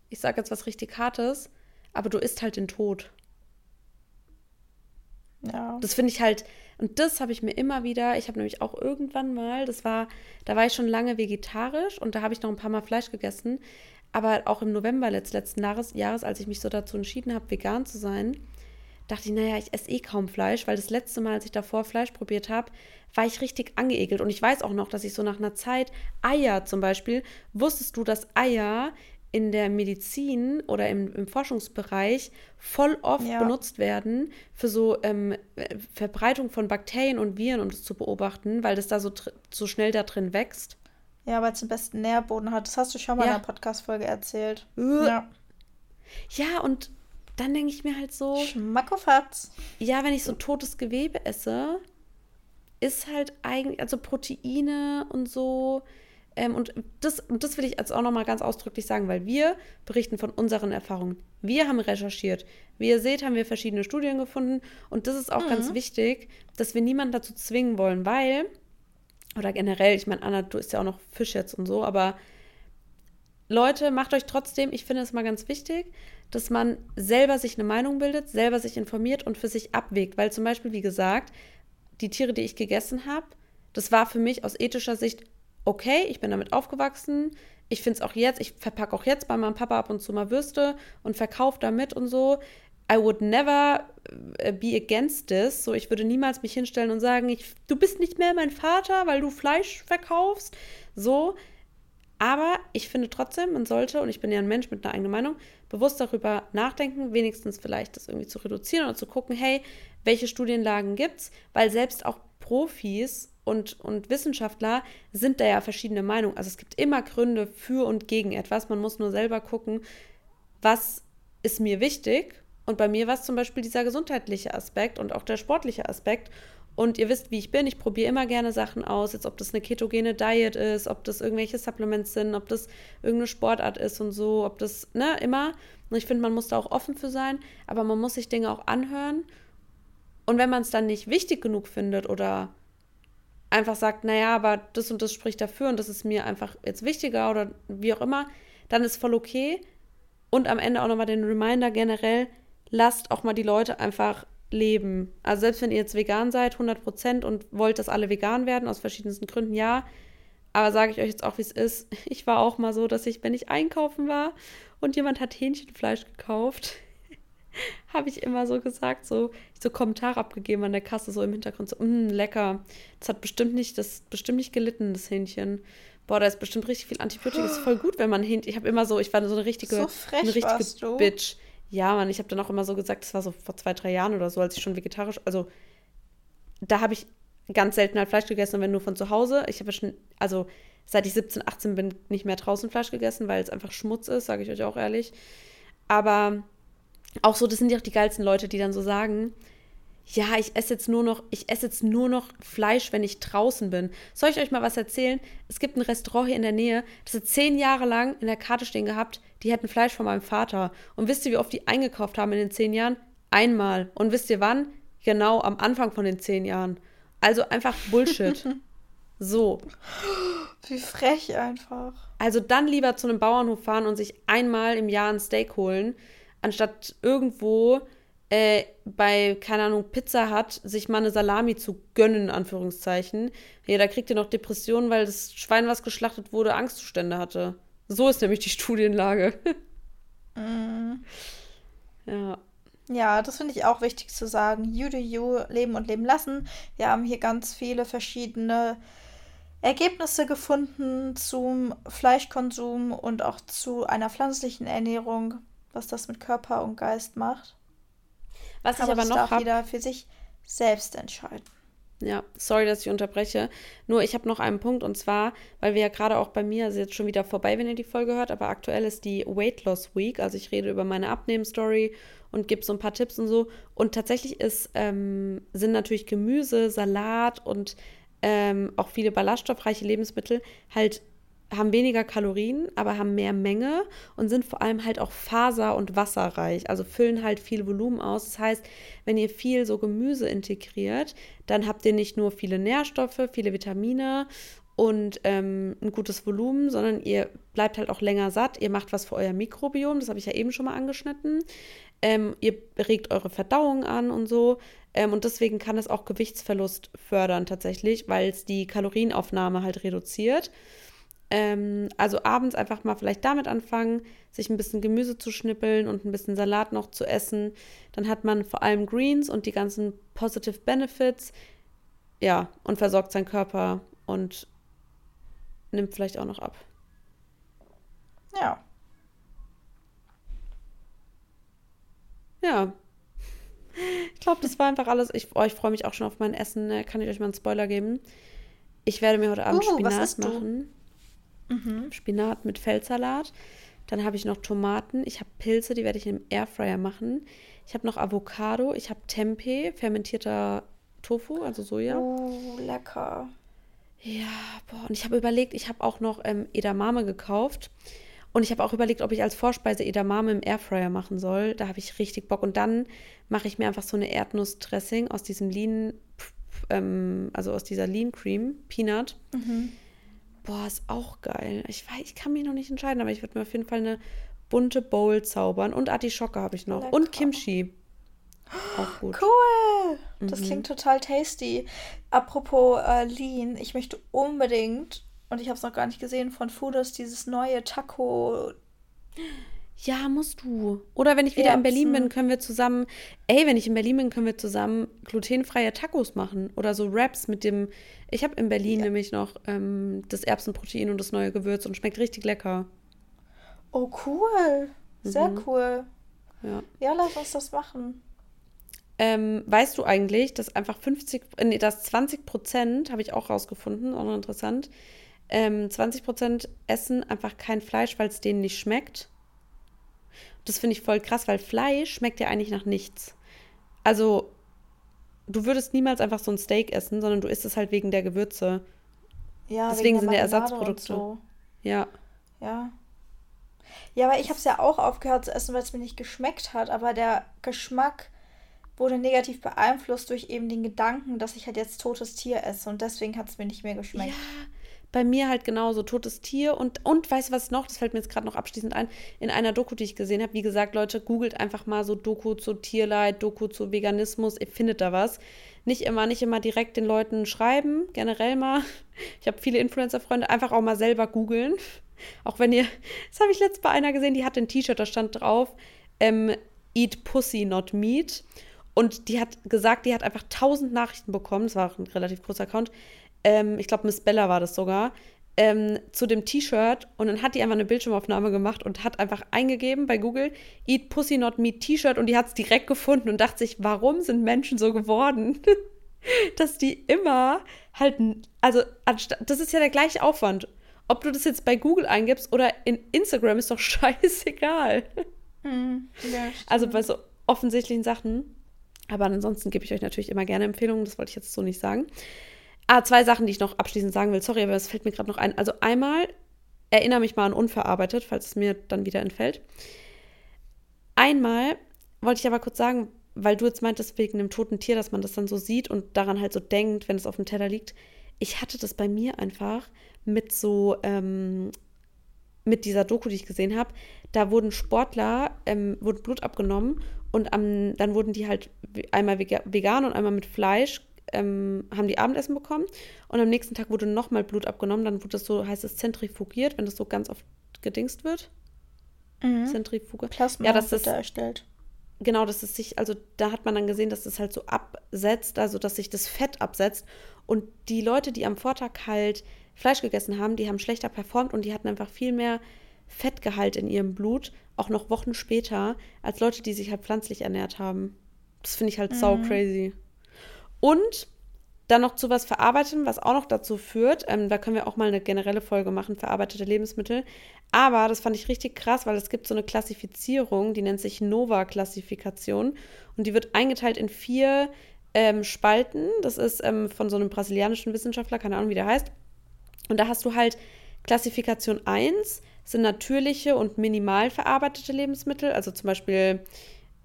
[SPEAKER 2] Ich sage jetzt was richtig Hartes, aber du isst halt den Tod. Ja. Das finde ich halt, und das habe ich mir immer wieder, ich habe nämlich auch irgendwann mal, das war, da war ich schon lange vegetarisch und da habe ich noch ein paar Mal Fleisch gegessen, aber auch im November letzten Jahres, Jahres als ich mich so dazu entschieden habe, vegan zu sein, dachte ich, naja, ich esse eh kaum Fleisch, weil das letzte Mal, als ich davor Fleisch probiert habe, war ich richtig angeekelt. Und ich weiß auch noch, dass ich so nach einer Zeit Eier zum Beispiel, wusstest du, dass Eier in der Medizin oder im, im Forschungsbereich voll oft ja. benutzt werden für so ähm, Verbreitung von Bakterien und Viren, um das zu beobachten, weil das da so, so schnell da drin wächst.
[SPEAKER 1] Ja, weil es den besten Nährboden hat. Das hast du schon mal ja. in einer Podcast-Folge erzählt. Uh. Ja.
[SPEAKER 2] Ja, und dann denke ich mir halt so.
[SPEAKER 1] Schmackofatz.
[SPEAKER 2] Ja, wenn ich so totes Gewebe esse, ist halt eigentlich, also Proteine und so. Ähm, und das, und das will ich jetzt auch nochmal ganz ausdrücklich sagen, weil wir berichten von unseren Erfahrungen. Wir haben recherchiert. Wie ihr seht, haben wir verschiedene Studien gefunden. Und das ist auch mhm. ganz wichtig, dass wir niemanden dazu zwingen wollen, weil, oder generell, ich meine, Anna, du isst ja auch noch Fisch jetzt und so, aber Leute, macht euch trotzdem, ich finde es mal ganz wichtig, dass man selber sich eine Meinung bildet, selber sich informiert und für sich abwägt. Weil zum Beispiel, wie gesagt, die Tiere, die ich gegessen habe, das war für mich aus ethischer Sicht okay, ich bin damit aufgewachsen. Ich finde es auch jetzt, ich verpacke auch jetzt bei meinem Papa ab und zu mal Würste und verkaufe damit und so. I would never äh, be against this. So, ich würde niemals mich hinstellen und sagen, ich, du bist nicht mehr mein Vater, weil du Fleisch verkaufst. So, aber ich finde trotzdem, man sollte, und ich bin ja ein Mensch mit einer eigenen Meinung, bewusst darüber nachdenken, wenigstens vielleicht das irgendwie zu reduzieren oder zu gucken, hey, welche Studienlagen gibt es? Weil selbst auch Profis und, und Wissenschaftler sind da ja verschiedene Meinungen. Also es gibt immer Gründe für und gegen etwas. Man muss nur selber gucken, was ist mir wichtig. Und bei mir war es zum Beispiel dieser gesundheitliche Aspekt und auch der sportliche Aspekt. Und ihr wisst, wie ich bin. Ich probiere immer gerne Sachen aus. Jetzt, ob das eine ketogene Diet ist, ob das irgendwelche Supplements sind, ob das irgendeine Sportart ist und so, ob das, ne, immer. Und ich finde, man muss da auch offen für sein. Aber man muss sich Dinge auch anhören. Und wenn man es dann nicht wichtig genug findet oder einfach sagt, naja, aber das und das spricht dafür und das ist mir einfach jetzt wichtiger oder wie auch immer, dann ist voll okay. Und am Ende auch nochmal den Reminder generell, lasst auch mal die Leute einfach leben. Also selbst wenn ihr jetzt vegan seid, 100 Prozent und wollt, dass alle vegan werden, aus verschiedensten Gründen, ja. Aber sage ich euch jetzt auch, wie es ist. <laughs> Ich war auch mal so, dass ich, wenn ich einkaufen war und jemand hat Hähnchenfleisch gekauft, <laughs> habe ich immer so gesagt, so, so Kommentar abgegeben an der Kasse, so im Hintergrund, so, mh, mm, lecker. Das hat bestimmt nicht, das bestimmt nicht gelitten, das Hähnchen. Boah, da ist bestimmt richtig viel Antibiotika. Das ist voll gut, wenn man Hähnchen. Ich habe immer so, ich war so eine richtige, so frech eine richtige Bitch. Ja, Mann, ich habe dann auch immer so gesagt, das war so vor zwei, drei Jahren oder so, als ich schon vegetarisch, also da habe ich ganz selten halt Fleisch gegessen wenn nur von zu Hause. Ich habe schon, also seit ich 17, 18 bin, nicht mehr draußen Fleisch gegessen, weil es einfach Schmutz ist, sage ich euch auch ehrlich. Aber auch so, das sind ja auch die geilsten Leute, die dann so sagen, ja, ich esse jetzt nur noch, ich esse jetzt nur noch Fleisch, wenn ich draußen bin. Soll ich euch mal was erzählen? Es gibt ein Restaurant hier in der Nähe, das hat zehn Jahre lang in der Karte stehen gehabt, die hätten Fleisch von meinem Vater. Und wisst ihr, wie oft die eingekauft haben in den zehn Jahren? Einmal. Und wisst ihr wann? Genau am Anfang von den zehn Jahren. Also einfach Bullshit. <laughs> so.
[SPEAKER 1] Wie frech einfach.
[SPEAKER 2] Also dann lieber zu einem Bauernhof fahren und sich einmal im Jahr ein Steak holen, anstatt irgendwo äh, bei, keine Ahnung, Pizza hat, sich mal eine Salami zu gönnen, in Anführungszeichen. Ja, da kriegt ihr noch Depressionen, weil das Schwein, was geschlachtet wurde, Angstzustände hatte. So ist nämlich die Studienlage. <laughs>
[SPEAKER 1] mm. Ja. Ja, das finde ich auch wichtig zu sagen. You do you, leben und leben lassen. Wir haben hier ganz viele verschiedene Ergebnisse gefunden zum Fleischkonsum und auch zu einer pflanzlichen Ernährung was das mit Körper und Geist macht. Was ich aber, aber noch darf hab... jeder für sich selbst entscheiden.
[SPEAKER 2] Ja, sorry, dass ich unterbreche. Nur ich habe noch einen Punkt und zwar, weil wir ja gerade auch bei mir, also jetzt schon wieder vorbei, wenn ihr die Folge hört, aber aktuell ist die Weight Loss Week. Also ich rede über meine Abnehmen-Story und gebe so ein paar Tipps und so. Und tatsächlich ist, ähm, sind natürlich Gemüse, Salat und ähm, auch viele ballaststoffreiche Lebensmittel halt haben weniger Kalorien, aber haben mehr Menge und sind vor allem halt auch faser- und wasserreich, also füllen halt viel Volumen aus. Das heißt, wenn ihr viel so Gemüse integriert, dann habt ihr nicht nur viele Nährstoffe, viele Vitamine und ähm, ein gutes Volumen, sondern ihr bleibt halt auch länger satt. Ihr macht was für euer Mikrobiom, das habe ich ja eben schon mal angeschnitten. Ähm, ihr regt eure Verdauung an und so. Ähm, und deswegen kann es auch Gewichtsverlust fördern tatsächlich, weil es die Kalorienaufnahme halt reduziert. Ähm, also abends einfach mal vielleicht damit anfangen, sich ein bisschen Gemüse zu schnippeln und ein bisschen Salat noch zu essen. Dann hat man vor allem Greens und die ganzen Positive Benefits. Ja, und versorgt seinen Körper und nimmt vielleicht auch noch ab.
[SPEAKER 1] Ja.
[SPEAKER 2] Ja. Ich glaube, das war einfach alles. Ich, oh, ich freue mich auch schon auf mein Essen. Ne? Kann ich euch mal einen Spoiler geben? Ich werde mir heute Abend uh, Spinat machen. Mhm. Spinat mit Feldsalat. Dann habe ich noch Tomaten. Ich habe Pilze, die werde ich im Airfryer machen. Ich habe noch Avocado. Ich habe Tempeh, fermentierter Tofu, also Soja.
[SPEAKER 1] Oh, lecker.
[SPEAKER 2] Ja, boah. Und ich habe überlegt, ich habe auch noch ähm, Edamame gekauft. Und ich habe auch überlegt, ob ich als Vorspeise Edamame im Airfryer machen soll. Da habe ich richtig Bock. Und dann mache ich mir einfach so eine Erdnussdressing aus diesem Lean, ähm, also aus dieser Lean Cream, Peanut. Mhm. Boah, ist auch geil. Ich weiß, ich kann mich noch nicht entscheiden, aber ich würde mir auf jeden Fall eine bunte Bowl zaubern. Und Artischocke habe ich noch. Lecker. Und Kimchi.
[SPEAKER 1] Auch gut. Cool. Das mhm. klingt total tasty. Apropos äh, Lean, ich möchte unbedingt, und ich habe es noch gar nicht gesehen, von Fooders dieses neue Taco
[SPEAKER 2] ja, musst du. Oder wenn ich wieder Erbsen. in Berlin bin, können wir zusammen, ey, wenn ich in Berlin bin, können wir zusammen glutenfreie Tacos machen. Oder so Wraps mit dem, ich habe in Berlin ja. nämlich noch ähm, das Erbsenprotein und das neue Gewürz und schmeckt richtig lecker.
[SPEAKER 1] Oh, cool. Sehr mhm. cool. Ja. Ja, lass uns das machen.
[SPEAKER 2] ähm, weißt du eigentlich, dass einfach 50, äh, nee, dass 20 Prozent, habe ich auch rausgefunden, auch noch interessant, ähm, 20 Prozent essen einfach kein Fleisch, weil es denen nicht schmeckt. Das finde ich voll krass, weil Fleisch schmeckt ja eigentlich nach nichts. Also, du würdest niemals einfach so ein Steak essen, sondern du isst es halt wegen der Gewürze. Ja, Deswegen sind ja Ersatzprodukte. So.
[SPEAKER 1] Ja. Ja. Ja, aber ich habe es ja auch aufgehört zu essen, weil es mir nicht geschmeckt hat. Aber der Geschmack wurde negativ beeinflusst durch eben den Gedanken, dass ich halt jetzt totes Tier esse. Und deswegen hat es mir nicht mehr geschmeckt. Ja,
[SPEAKER 2] bei mir halt genauso, totes Tier. Und, und weißt du was noch? Das fällt mir jetzt gerade noch abschließend ein. In einer Doku, die ich gesehen habe, wie gesagt, Leute, googelt einfach mal so Doku zu Tierleid, Doku zu Veganismus. Ihr findet da was. Nicht immer, nicht immer direkt den Leuten schreiben, generell mal. Ich habe viele Influencer-Freunde, einfach auch mal selber googeln. Auch wenn ihr, das habe ich letztens bei einer gesehen, die hatte ein T-Shirt, da stand drauf, ähm, Eat Pussy, not Meat. Und die hat gesagt, die hat einfach tausend Nachrichten bekommen, das war auch ein relativ großer Account, ähm, ich glaube, Miss Bella war das sogar, ähm, zu dem T-Shirt und dann hat die einfach eine Bildschirmaufnahme gemacht und hat einfach eingegeben bei Google Eat Pussy Not Meat T-Shirt und die hat es direkt gefunden und dachte sich, warum sind Menschen so geworden? <laughs> dass die immer halt, also das ist ja der gleiche Aufwand. Ob du das jetzt bei Google eingibst oder in Instagram, ist doch <laughs> scheißegal. Hm, ja, also bei so offensichtlichen Sachen. Aber ansonsten gebe ich euch natürlich immer gerne Empfehlungen, das wollte ich jetzt so nicht sagen. Ah, zwei Sachen, die ich noch abschließend sagen will. Sorry, aber es fällt mir gerade noch ein. Also einmal, erinnere mich mal an unverarbeitet, falls es mir dann wieder entfällt. Einmal wollte ich aber kurz sagen, weil du jetzt meintest, wegen einem toten Tier, dass man das dann so sieht und daran halt so denkt, wenn es auf dem Teller liegt. Ich hatte das bei mir einfach mit so, ähm, mit dieser Doku, die ich gesehen habe. Da wurden Sportler, ähm, wurde Blut abgenommen und am, dann wurden die halt einmal vegan und einmal mit Fleisch ähm, haben die Abendessen bekommen und am nächsten Tag wurde nochmal Blut abgenommen. Dann wurde das so, heißt es zentrifugiert, wenn das so ganz oft gedingst wird. Mhm. Zentrifuge. Plasma ja, das wird da erstellt. Genau, dass es sich, also da hat man dann gesehen, dass es halt so absetzt, also dass sich das Fett absetzt. Und die Leute, die am Vortag halt Fleisch gegessen haben, die haben schlechter performt und die hatten einfach viel mehr Fettgehalt in ihrem Blut, auch noch Wochen später, als Leute, die sich halt pflanzlich ernährt haben. Das finde ich halt mhm. sau crazy. Und dann noch zu was Verarbeitetem, was auch noch dazu führt, ähm, da können wir auch mal eine generelle Folge machen, verarbeitete Lebensmittel. Aber das fand ich richtig krass, weil es gibt so eine Klassifizierung, die nennt sich Nova-Klassifikation. Und die wird eingeteilt in vier ähm, Spalten. Das ist ähm, von so einem brasilianischen Wissenschaftler, keine Ahnung, wie der heißt. Und da hast du halt Klassifikation 1, sind natürliche und minimal verarbeitete Lebensmittel, also zum Beispiel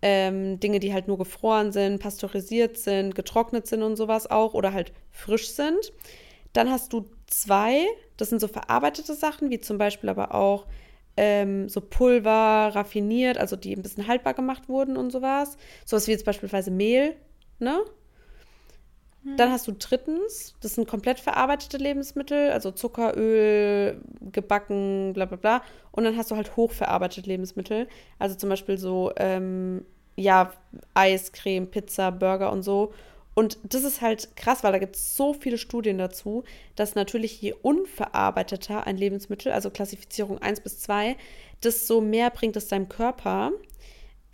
[SPEAKER 2] ähm, Dinge, die halt nur gefroren sind, pasteurisiert sind, getrocknet sind und sowas auch oder halt frisch sind. Dann hast du zwei, das sind so verarbeitete Sachen, wie zum Beispiel aber auch ähm, so Pulver, raffiniert, also die ein bisschen haltbar gemacht wurden und sowas. Sowas wie jetzt beispielsweise Mehl, ne? Hm. Dann hast du drittens, das sind komplett verarbeitete Lebensmittel, also Zucker, Öl, gebacken, bla bla bla. Und dann hast du halt hochverarbeitete Lebensmittel, also zum Beispiel so, ähm, ja, Eiscreme, Pizza, Burger und so. Und das ist halt krass, weil da gibt es so viele Studien dazu, dass natürlich je unverarbeiteter ein Lebensmittel, also Klassifizierung 1 bis 2, desto mehr bringt es deinem Körper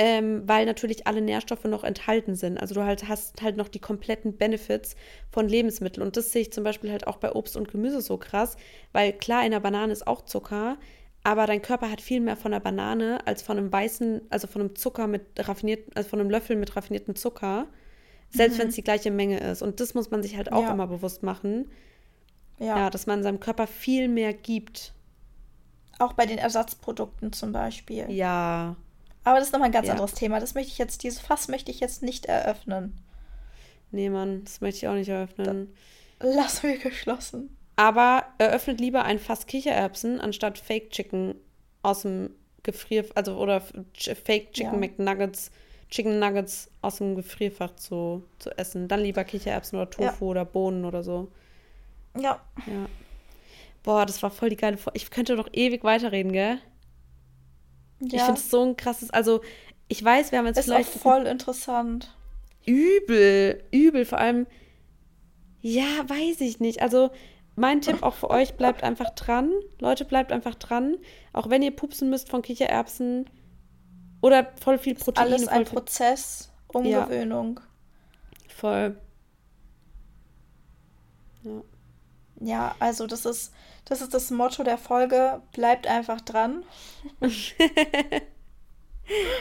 [SPEAKER 2] ähm, weil natürlich alle Nährstoffe noch enthalten sind. Also du halt hast halt noch die kompletten Benefits von Lebensmitteln. Und das sehe ich zum Beispiel halt auch bei Obst und Gemüse so krass, weil klar, in der Banane ist auch Zucker, aber dein Körper hat viel mehr von der Banane als von einem weißen, also von einem Zucker mit raffinierten, also von einem Löffel mit raffiniertem Zucker, selbst mhm. wenn es die gleiche Menge ist. Und das muss man sich halt auch ja. immer bewusst machen. Ja. ja, dass man seinem Körper viel mehr gibt.
[SPEAKER 1] Auch bei den Ersatzprodukten zum Beispiel.
[SPEAKER 2] Ja,
[SPEAKER 1] aber das ist nochmal ein ganz ja. anderes Thema. Das möchte ich jetzt, dieses Fass möchte ich jetzt nicht eröffnen.
[SPEAKER 2] Nee, Mann, das möchte ich auch nicht eröffnen.
[SPEAKER 1] Da lassen wir geschlossen.
[SPEAKER 2] Aber eröffnet lieber ein Fass Kichererbsen anstatt Fake Chicken aus dem Gefrier, also oder Fake Chicken ja. McNuggets, Chicken Nuggets aus dem Gefrierfach zu, zu essen. Dann lieber Kichererbsen oder Tofu ja. oder Bohnen oder so.
[SPEAKER 1] Ja.
[SPEAKER 2] Ja. Boah, das war voll die geile Folge. Ich könnte noch ewig weiterreden, gell? Ja. Ich finde es so ein krasses, also ich weiß, wir haben jetzt
[SPEAKER 1] ist vielleicht. Ist voll interessant.
[SPEAKER 2] Übel, übel, vor allem, ja, weiß ich nicht. Also mein Tipp auch für euch, bleibt einfach dran. Leute, bleibt einfach dran. Auch wenn ihr pupsen müsst von Kichererbsen oder voll viel Protein.
[SPEAKER 1] Alles ein Prozess, Umgewöhnung.
[SPEAKER 2] Voll.
[SPEAKER 1] Ja. Ja, also das ist, das ist das Motto der Folge. Bleibt einfach dran. <laughs>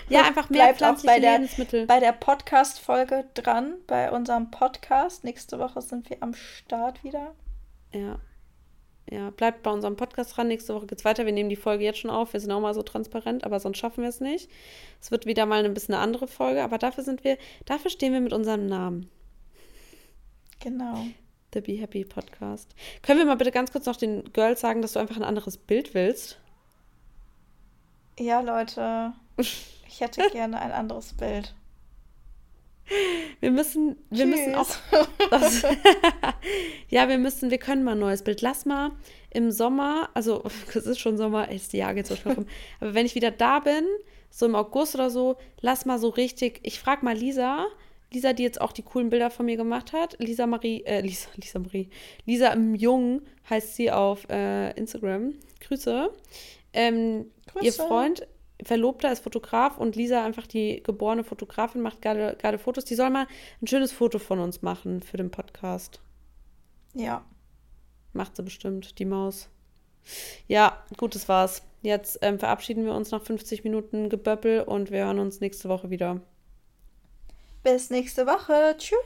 [SPEAKER 1] ja, einfach mehr Bleibt auch bei der, Lebensmittel. Bei der Podcast-Folge dran, bei unserem Podcast. Nächste Woche sind wir am Start wieder.
[SPEAKER 2] Ja. Ja, bleibt bei unserem Podcast dran. Nächste Woche geht's weiter. Wir nehmen die Folge jetzt schon auf. Wir sind auch mal so transparent, aber sonst schaffen wir es nicht. Es wird wieder mal ein bisschen eine andere Folge, aber dafür sind wir, dafür stehen wir mit unserem Namen. Genau. The Be Happy Podcast. Können wir mal bitte ganz kurz noch den Girls sagen, dass du einfach ein anderes Bild willst?
[SPEAKER 1] Ja, Leute. Ich hätte <laughs> gerne ein anderes Bild.
[SPEAKER 2] Wir müssen, wir Tschüss. müssen auch. Das, <laughs> ja, wir müssen, wir können mal ein neues Bild. Lass mal im Sommer, also <laughs> es ist schon Sommer, ey, das Jahr geht so schnell rum. Aber wenn ich wieder da bin, so im August oder so, lass mal so richtig. Ich frage mal Lisa, Lisa, die jetzt auch die coolen Bilder von mir gemacht hat. Lisa Marie, äh, Lisa, <laughs> Lisa Marie. Lisa Jung heißt sie auf äh, Instagram. Grüße. Ähm, Grüße. Ihr Freund Verlobter ist Fotograf und Lisa einfach die geborene Fotografin, macht gerade, gerade Fotos. Die soll mal ein schönes Foto von uns machen für den Podcast. Ja. Macht sie bestimmt, die Maus. Ja, gut, das war's. Jetzt ähm, verabschieden wir uns nach 50 Minuten Geböppel und wir hören uns nächste Woche wieder.
[SPEAKER 1] Bis nächste Woche. Tschüss.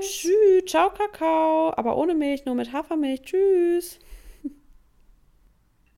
[SPEAKER 2] Tschüss. Ciao, Kakao. Aber ohne Milch, nur mit Hafermilch. Tschüss.